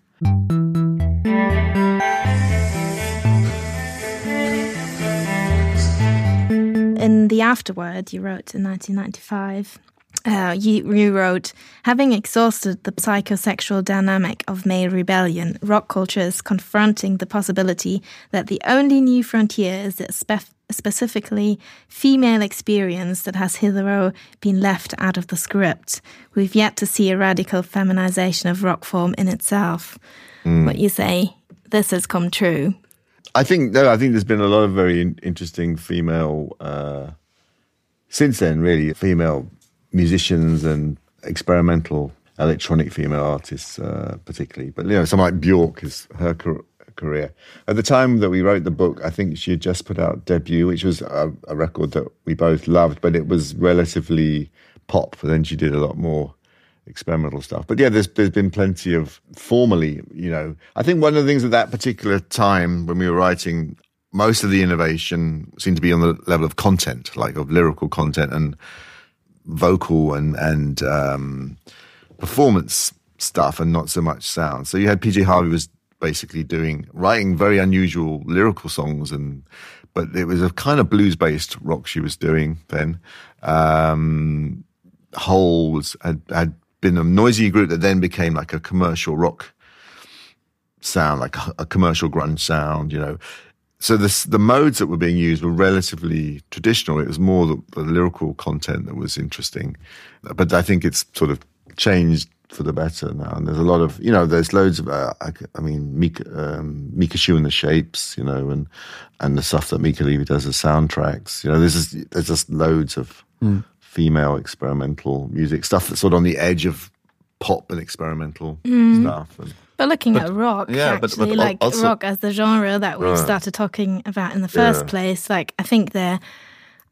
in the afterword you wrote in 1995, uh, you, you, wrote, having exhausted the psychosexual dynamic of male rebellion, rock culture is confronting the possibility that the only new frontier is the spe specifically female experience that has hitherto been left out of the script. We've yet to see a radical feminization of rock form in itself. Mm. What you say, this has come true. I think no, I think there's been a lot of very interesting female uh, since then. Really, female musicians and experimental electronic female artists, uh, particularly. But you know, someone like Bjork is her career. At the time that we wrote the book, I think she had just put out debut, which was a, a record that we both loved, but it was relatively pop. And then she did a lot more experimental stuff. But yeah, there's there's been plenty of formally, you know. I think one of the things at that particular time when we were writing, most of the innovation seemed to be on the level of content, like of lyrical content and vocal and and um, performance stuff, and not so much sound. So you had PJ Harvey was basically doing writing very unusual lyrical songs and but it was a kind of blues based rock she was doing then um, Hole had, had been a noisy group that then became like a commercial rock sound, like a, a commercial grunge sound, you know. So this, the modes that were being used were relatively traditional. It was more the, the lyrical content that was interesting. But I think it's sort of changed for the better now. And there's a lot of, you know, there's loads of, uh, I, I, mean, Mica, um, Micachu and the Shapes, you know, and and the stuff that Mica Levi does as soundtracks. You know, there's just, there's just loads of mm female experimental music stuff that's sort of on the edge of pop and experimental mm. stuff. And, but looking but, at rock, yeah, actually, but, but like also, rock as the genre that we right. started talking about in the first yeah. place, like I think they're.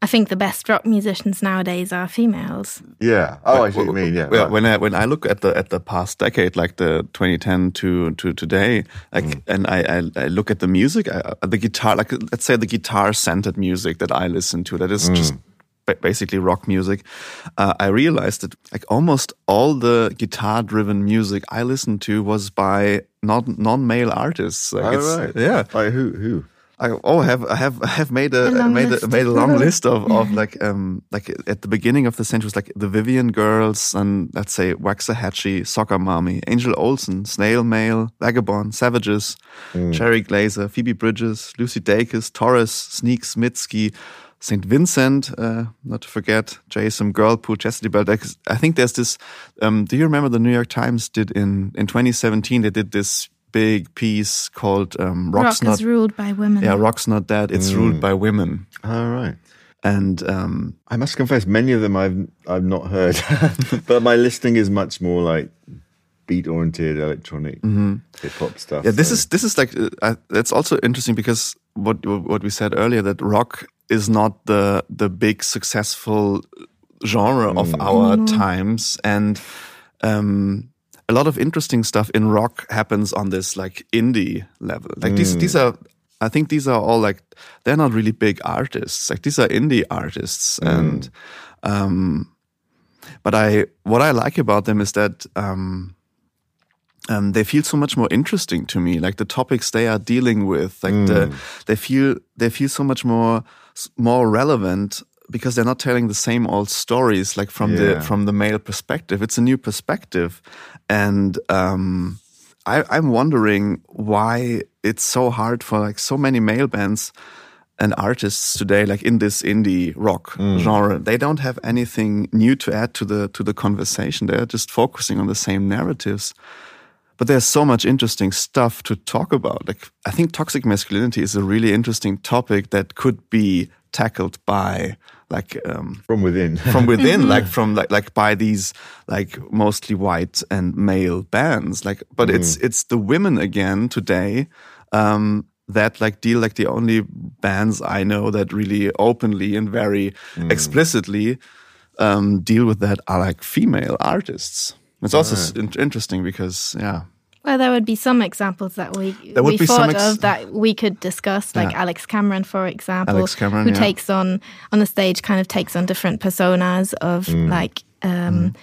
I think the best rock musicians nowadays are females. Yeah. Oh, I see what you mean. Yeah. Right. When I when I look at the at the past decade, like the 2010 to to today, like, mm. and I, I, I look at the music, I, the guitar, like let's say the guitar centered music that I listen to, that is mm. just basically rock music, uh, I realized that like almost all the guitar driven music I listened to was by non non male artists. Like oh, right. Yeah. By who? Who? I oh have I have I have made a, a made a, made a long list of, of like um like at the beginning of the century was like the Vivian Girls and let's say Waxahatchee, Soccer Mommy, Angel Olsen, Snail Mail, Vagabon, Savages, mm. Cherry Glazerr, Phoebe Bridgers, Lucy Dacus, Torres, Sneaks Mitski, St. Vincent, uh, not to forget, Jay Som Girlpool, Chastity Belt. I think there's this. Um, do you remember the New York Times did in in 2017? They did this big piece called um, "Rock's Rock Not Ruled by Women." Yeah, "Rock's Not Dead; It's mm. Ruled by Women." All right. And um, I must confess, many of them I've I've not heard, but my listening is much more like beat oriented electronic mm -hmm. hip hop stuff. Yeah, this so. is this is like uh, it's also interesting because what what we said earlier that rock is not the the big successful genre of our times. And um a lot of interesting stuff in rock happens on this like indie level. Like these these are i think these are all like they're not really big artists. Like these are indie artists. And um but i what i like about them is that um um, they feel so much more interesting to me. Like the topics they are dealing with, like the they feel they feel so much more more relevant because they're not telling the same old stories. Like from Yeah. the from the male perspective, it's a new perspective, and um, I, I'm wondering why it's so hard for like so many male bands and artists today, like in this indie rock genre, they don't have anything new to add to the to the conversation. They're just focusing on the same narratives. But there's so much interesting stuff to talk about. Like I think toxic masculinity is a really interesting topic that could be tackled by like um, From within. from within, like from like like by these like mostly white and male bands. Like, but it's it's the women again today um, that like deal like the only bands I know that really openly and very explicitly um, deal with that are like female artists. It's also s interesting because yeah, Well, there would be some examples that we There would we be some thought ex- of that we could discuss, like Yeah. Alex Cameron, for example, Alex Cameron, who yeah. takes on on the stage, kind of takes on different personas of Mm. like um,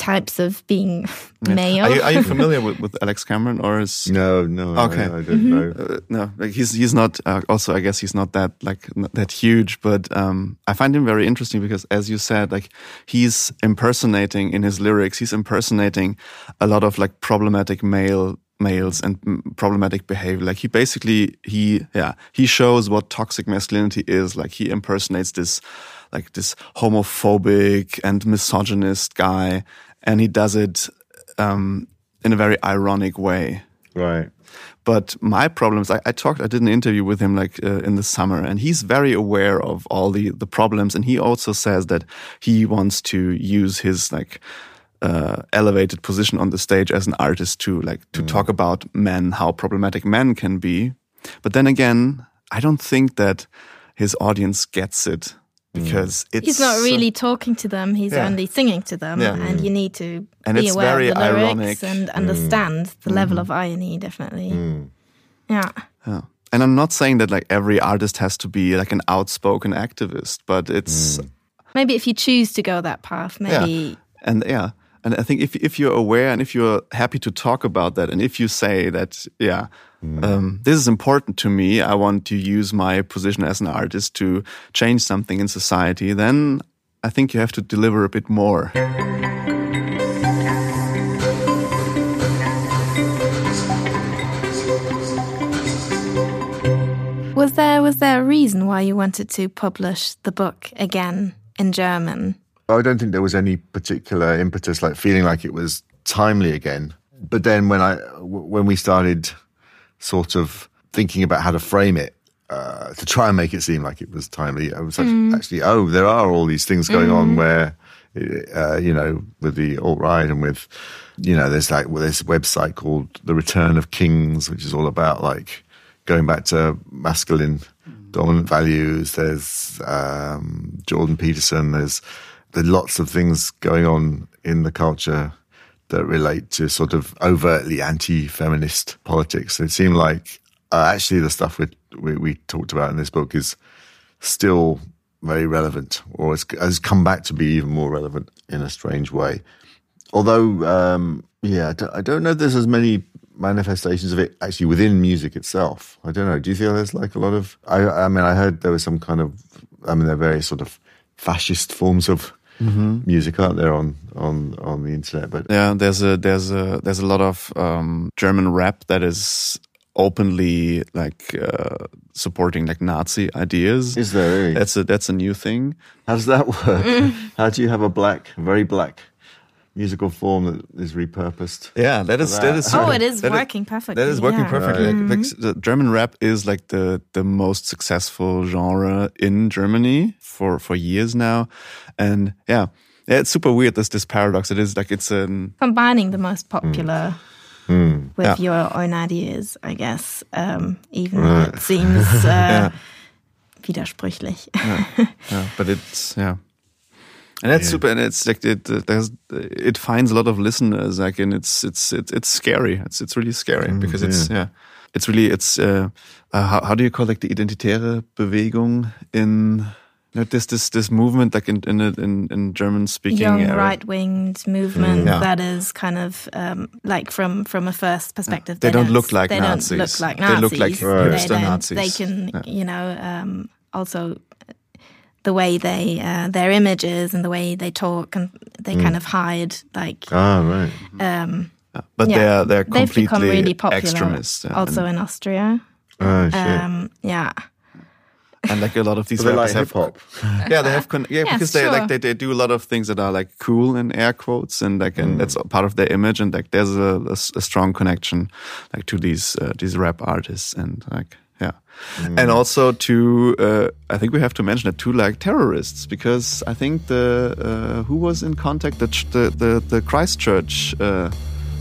types of being male. Are you, are you familiar with, with Alex Cameron or is no, no. Okay. I, I don't know. uh, no, like he's he's not. Uh, also, I guess he's not that like not that huge, but um, I find him very interesting because, as you said, like he's impersonating in his lyrics. He's impersonating a lot of like problematic male males and mm, problematic behavior. Like he basically he yeah he shows what toxic masculinity is. Like he impersonates this like this homophobic and misogynist guy, and he does it um, in a very ironic way. Right. But my problems, I, I talked, I did an interview with him like uh, in the summer, and he's very aware of all the the problems, and he also says that he wants to use his like uh, elevated position on the stage as an artist to like to talk about men, how problematic men can be. But then again, I don't think that his audience gets it because mm. it's He's not so- really talking to them. He's Yeah. only singing to them, Yeah. and you need to And be it's aware very of the lyrics ironic. Mm. and understand mm. the level mm-hmm. of irony. Definitely, mm. yeah. Yeah. And I'm not saying that like every artist has to be like an outspoken activist, but it's Maybe if you choose to go that path, maybe yeah. And yeah. And I think if if you're aware and if you're happy to talk about that and if you say that, yeah, um, this is important to me, I want to use my position as an artist to change something in society, then I think you have to deliver a bit more. Was there was there a reason why you wanted to publish the book again in German? I don't think there was any particular impetus, like feeling like it was timely again. But then when I when we started sort of thinking about how to frame it uh, to try and make it seem like it was timely, I was like, actually, oh, there are all these things going on where, uh, you know, with the alt right and with, you know, there's like well, this website called The Return of Kings, which is all about like going back to masculine dominant values. There's um, Jordan Peterson. There's there's lots of things going on in the culture that relate to sort of overtly anti-feminist politics. It seemed like uh, actually the stuff we, we we talked about in this book is still very relevant, or has, come back to be even more relevant in a strange way. Although, um, yeah, I don't, I don't know. if There's as many manifestations of it actually within music itself. I don't know. Do you feel there's like a lot of? I, I mean, I heard there was some kind of. I mean, there are various sort of fascist forms of music out there on on on the internet, but Yeah, there's a there's a there's a lot of um, German rap that is openly like uh, supporting like Nazi ideas. is there really? That's a that's a new thing. How does that work? How do you have a black, very black musical form that is repurposed? Yeah, that is that is Oh, it is that working perfectly. That is working yeah. perfectly. Like, like, the German rap is like the the most successful genre in Germany for for years now, and yeah, yeah, it's super weird. This this paradox. It is like it's an Combining the most popular with your own ideas, I guess, um, even though it seems uh, widersprüchlich. yeah, but it's yeah, and that's super. And it's like it uh, there's it finds a lot of listeners. Like, and it's it's it's it's scary. It's it's really scary because it's yeah, it's really it's uh, uh, how how do you call like the identitäre Bewegung in you know, this this this movement like in in in, in German speaking Young right-winged movement Yeah. that is kind of um, like from from a first perspective. They don't look like they Nazis. don't look like They look like They Nazis. They can, Yeah. you know, um, also the way they uh, their images and the way they talk and they Mm. kind of hide like Ah, right. um, but yeah. they're they're they've completely become really popular extremist. yeah, also and, in Austria. Oh, shit. Um, yeah. and like a lot of these so they like rappers hip have hop. yeah they have con- yeah, Yeah, because they sure. like they, they do a lot of things that are like cool in air quotes and like and that's part of their image and like there's a strong connection like to these uh, these rap artists and like yeah and also to uh, I think we have to mention it to like terrorists because I think the uh, who was in contact the ch- the the, the Christchurch uh,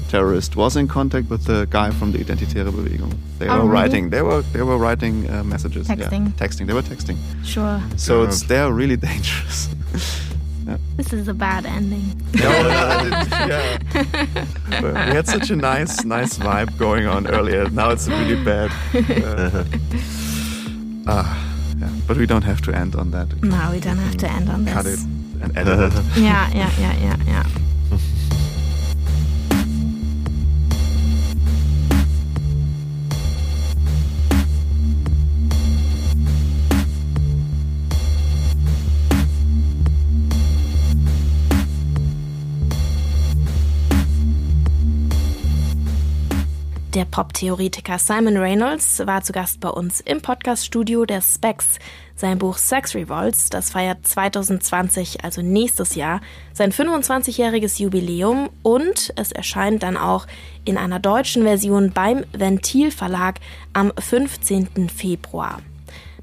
terrorist was in contact with the guy from the Identitäre Bewegung they Oh, were really? writing they were they were writing uh, messages Texting. yeah texting they were texting Sure. so it's they're really dangerous. This is a bad ending. no, no, yeah. But we had such a nice, nice vibe going on earlier. Now it's really bad. Uh, ah, yeah. But we don't have to end on that. No, we don't have to end on this. cut it and edit it. Yeah, yeah, yeah, yeah, yeah. Der Pop-Theoretiker Simon Reynolds war zu Gast bei uns im Podcast-Studio der Specs. Sein Buch Sex Revolts, das feiert 2020, also nächstes Jahr, sein 25-jähriges Jubiläum und es erscheint dann auch in einer deutschen Version beim Ventil Verlag am 15. Februar.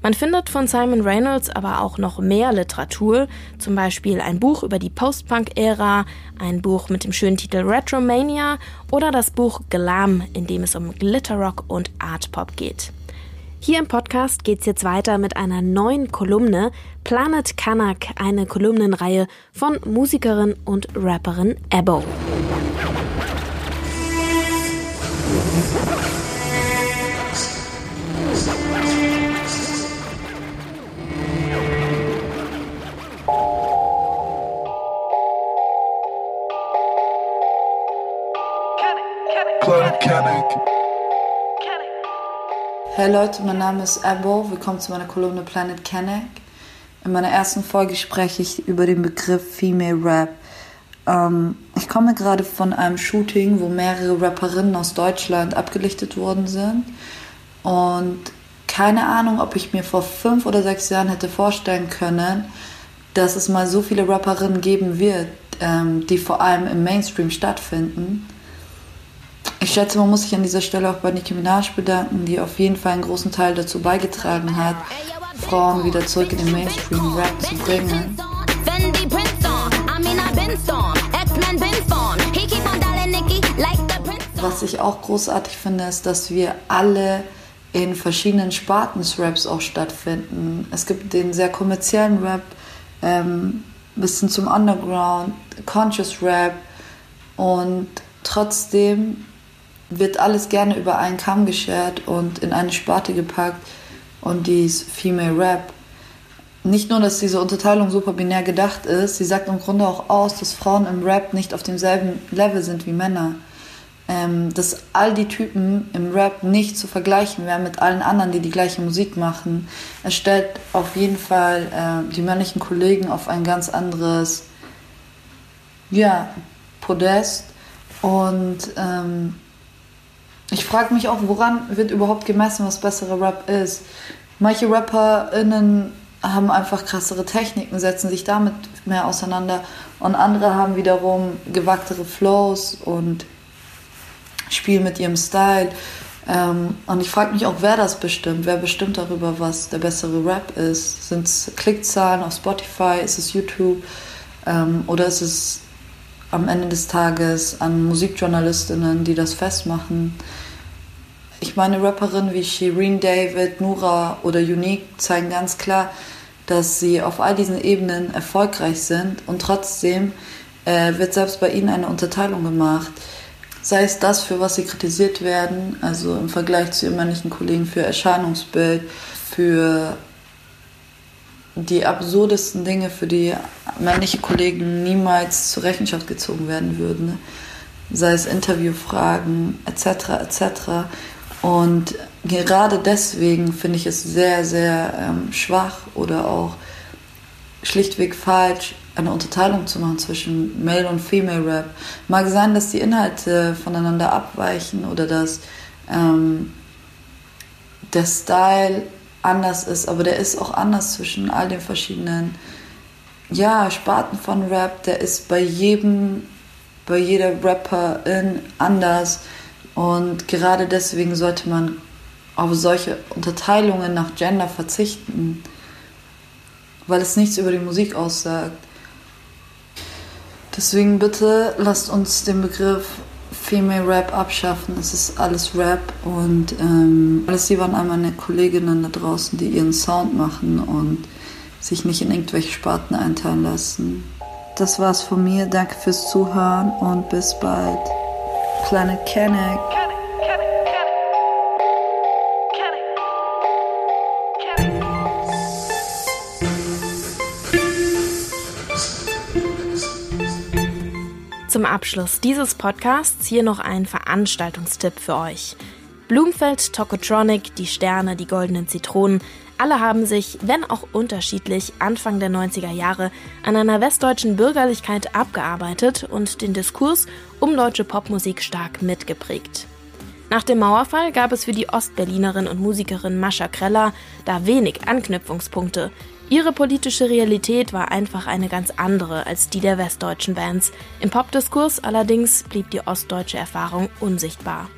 Man findet von Simon Reynolds aber auch noch mehr Literatur, zum Beispiel ein Buch über die Post-Punk-Ära, ein Buch mit dem schönen Titel Retromania oder das Buch Glam, in dem es um Glitterrock und Art-Pop geht. Hier im Podcast geht's jetzt weiter mit einer neuen Kolumne, Planet Kanak, eine Kolumnenreihe von Musikerin und Rapperin Ebo. Hey Leute, mein Name ist Abo. Willkommen zu meiner Kolumne Planet Canic. In meiner ersten Folge spreche ich über den Begriff Female Rap. Ähm, ich komme gerade von einem Shooting, wo mehrere Rapperinnen aus Deutschland abgelichtet worden sind. Und keine Ahnung, ob ich mir vor fünf oder sechs Jahren hätte vorstellen können, dass es mal so viele Rapperinnen geben wird, ähm, die vor allem im Mainstream stattfinden. Ich schätze, man muss sich an dieser Stelle auch bei Nicki Minaj bedanken, die auf jeden Fall einen großen Teil dazu beigetragen hat, Frauen wieder zurück in den Mainstream-Rap zu bringen. Was ich auch großartig finde, ist, dass wir alle in verschiedenen Sparten des Raps auch stattfinden. Es gibt den sehr kommerziellen Rap, ähm, bis hin zum Underground, Conscious Rap und trotzdem wird alles gerne über einen Kamm geschert und in eine Sparte gepackt und die ist Female Rap. Nicht nur, dass diese Unterteilung super binär gedacht ist, sie sagt im Grunde auch aus, dass Frauen im Rap nicht auf demselben Level sind wie Männer. Ähm, dass all die Typen im Rap nicht zu vergleichen wären mit allen anderen, die die gleiche Musik machen. Es stellt auf jeden Fall äh, die männlichen Kollegen auf ein ganz anderes ja, Podest. Und ähm, ich frage mich auch, woran wird überhaupt gemessen, was bessere Rap ist. Manche RapperInnen haben einfach krassere Techniken, setzen sich damit mehr auseinander und andere haben wiederum gewagtere Flows und spielen mit ihrem Style. Ähm, und ich frage mich auch, wer das bestimmt. Wer bestimmt darüber, was der bessere Rap ist? Sind es Klickzahlen auf Spotify? Ist es YouTube? Ähm, oder ist es am Ende des Tages an Musikjournalistinnen, die das festmachen. Ich meine, Rapperinnen wie Shireen David, Nura oder Unique zeigen ganz klar, dass sie auf all diesen Ebenen erfolgreich sind und trotzdem äh, wird selbst bei ihnen eine Unterteilung gemacht. Sei es das, für was sie kritisiert werden, also im Vergleich zu ihren männlichen Kollegen für Erscheinungsbild, für die absurdesten Dinge, für die männliche Kollegen niemals zur Rechenschaft gezogen werden würden. Sei es Interviewfragen etc. etc. Und gerade deswegen finde ich es sehr, sehr ähm, schwach oder auch schlichtweg falsch, eine Unterteilung zu machen zwischen Male und Female Rap. Mag sein, dass die Inhalte voneinander abweichen oder dass ähm, der Style anders ist, aber der ist auch anders zwischen all den verschiedenen ja, Sparten von Rap. Der ist bei jedem, bei jeder Rapperin anders und gerade deswegen sollte man auf solche Unterteilungen nach Gender verzichten, weil es nichts über die Musik aussagt. Deswegen bitte lasst uns den Begriff Female Rap abschaffen. Es ist alles Rap und ähm, alles lieber an meine Kolleginnen da draußen, die ihren Sound machen und sich nicht in irgendwelche Sparten einteilen lassen. Das war's von mir. Danke fürs Zuhören und bis bald. Planet Canic. Zum Abschluss dieses Podcasts hier noch ein Veranstaltungstipp für euch. Blumfeld, Tokotronic, die Sterne, die goldenen Zitronen, alle haben sich, wenn auch unterschiedlich, Anfang der 90er Jahre an einer westdeutschen Bürgerlichkeit abgearbeitet und den Diskurs um deutsche Popmusik stark mitgeprägt. Nach dem Mauerfall gab es für die Ostberlinerin und Musikerin Mascha Kreller da wenig Anknüpfungspunkte. Ihre politische Realität war einfach eine ganz andere als die der westdeutschen Bands. Im Popdiskurs allerdings blieb die ostdeutsche Erfahrung unsichtbar.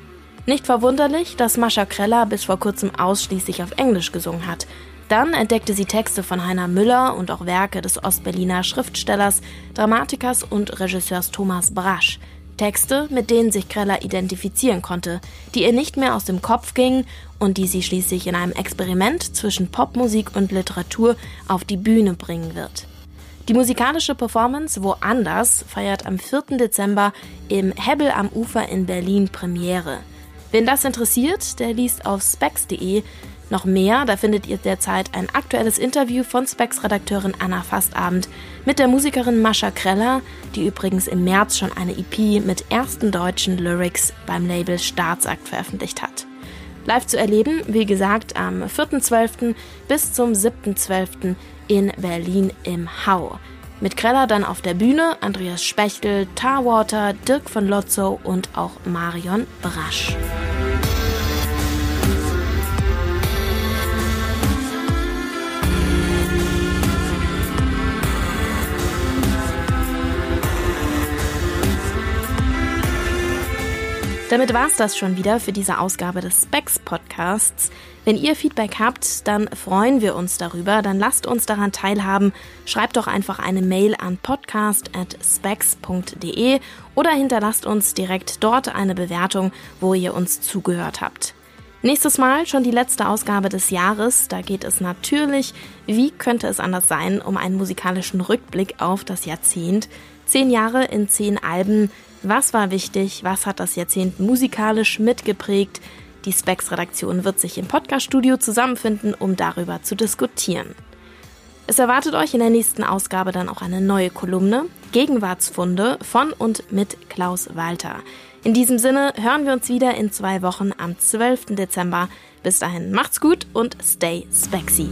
Nicht verwunderlich, dass Mascha Kreller bis vor kurzem ausschließlich auf Englisch gesungen hat. Dann entdeckte sie Texte von Heiner Müller und auch Werke des Ostberliner Schriftstellers, Dramatikers und Regisseurs Thomas Brasch. Texte, mit denen sich Kreller identifizieren konnte, die ihr nicht mehr aus dem Kopf gingen und die sie schließlich in einem Experiment zwischen Popmusik und Literatur auf die Bühne bringen wird. Die musikalische Performance Woanders feiert am 4. Dezember im Hebbel am Ufer in Berlin Premiere. Wen das interessiert, der liest auf specs.de noch mehr. Da findet ihr derzeit ein aktuelles Interview von Specs-Redakteurin Anna Fastabend mit der Musikerin Mascha Kreller, die übrigens im März schon eine EP mit ersten deutschen Lyrics beim Label Staatsakt veröffentlicht hat. Live zu erleben, wie gesagt, am 4.12. bis zum 7.12. in Berlin im Hau. Mit Kreller dann auf der Bühne Andreas Spechtel, Tarwater, Dirk von Lotzo und auch Marion Brasch. Damit war's das schon wieder für diese Ausgabe des Specs Podcasts. Wenn ihr Feedback habt, dann freuen wir uns darüber. Dann lasst uns daran teilhaben. Schreibt doch einfach eine Mail an podcast@specs.de oder hinterlasst uns direkt dort eine Bewertung, wo ihr uns zugehört habt. Nächstes Mal schon die letzte Ausgabe des Jahres. Da geht es natürlich, wie könnte es anders sein, um einen musikalischen Rückblick auf das Jahrzehnt. Zehn Jahre in zehn Alben. Was war wichtig? Was hat das Jahrzehnt musikalisch mitgeprägt? Die Specs-Redaktion wird sich im Podcast-Studio zusammenfinden, um darüber zu diskutieren. Es erwartet euch in der nächsten Ausgabe dann auch eine neue Kolumne, Gegenwartsfunde von und mit Klaus Walter. In diesem Sinne hören wir uns wieder in zwei Wochen am 12. Dezember. Bis dahin macht's gut und stay spexy.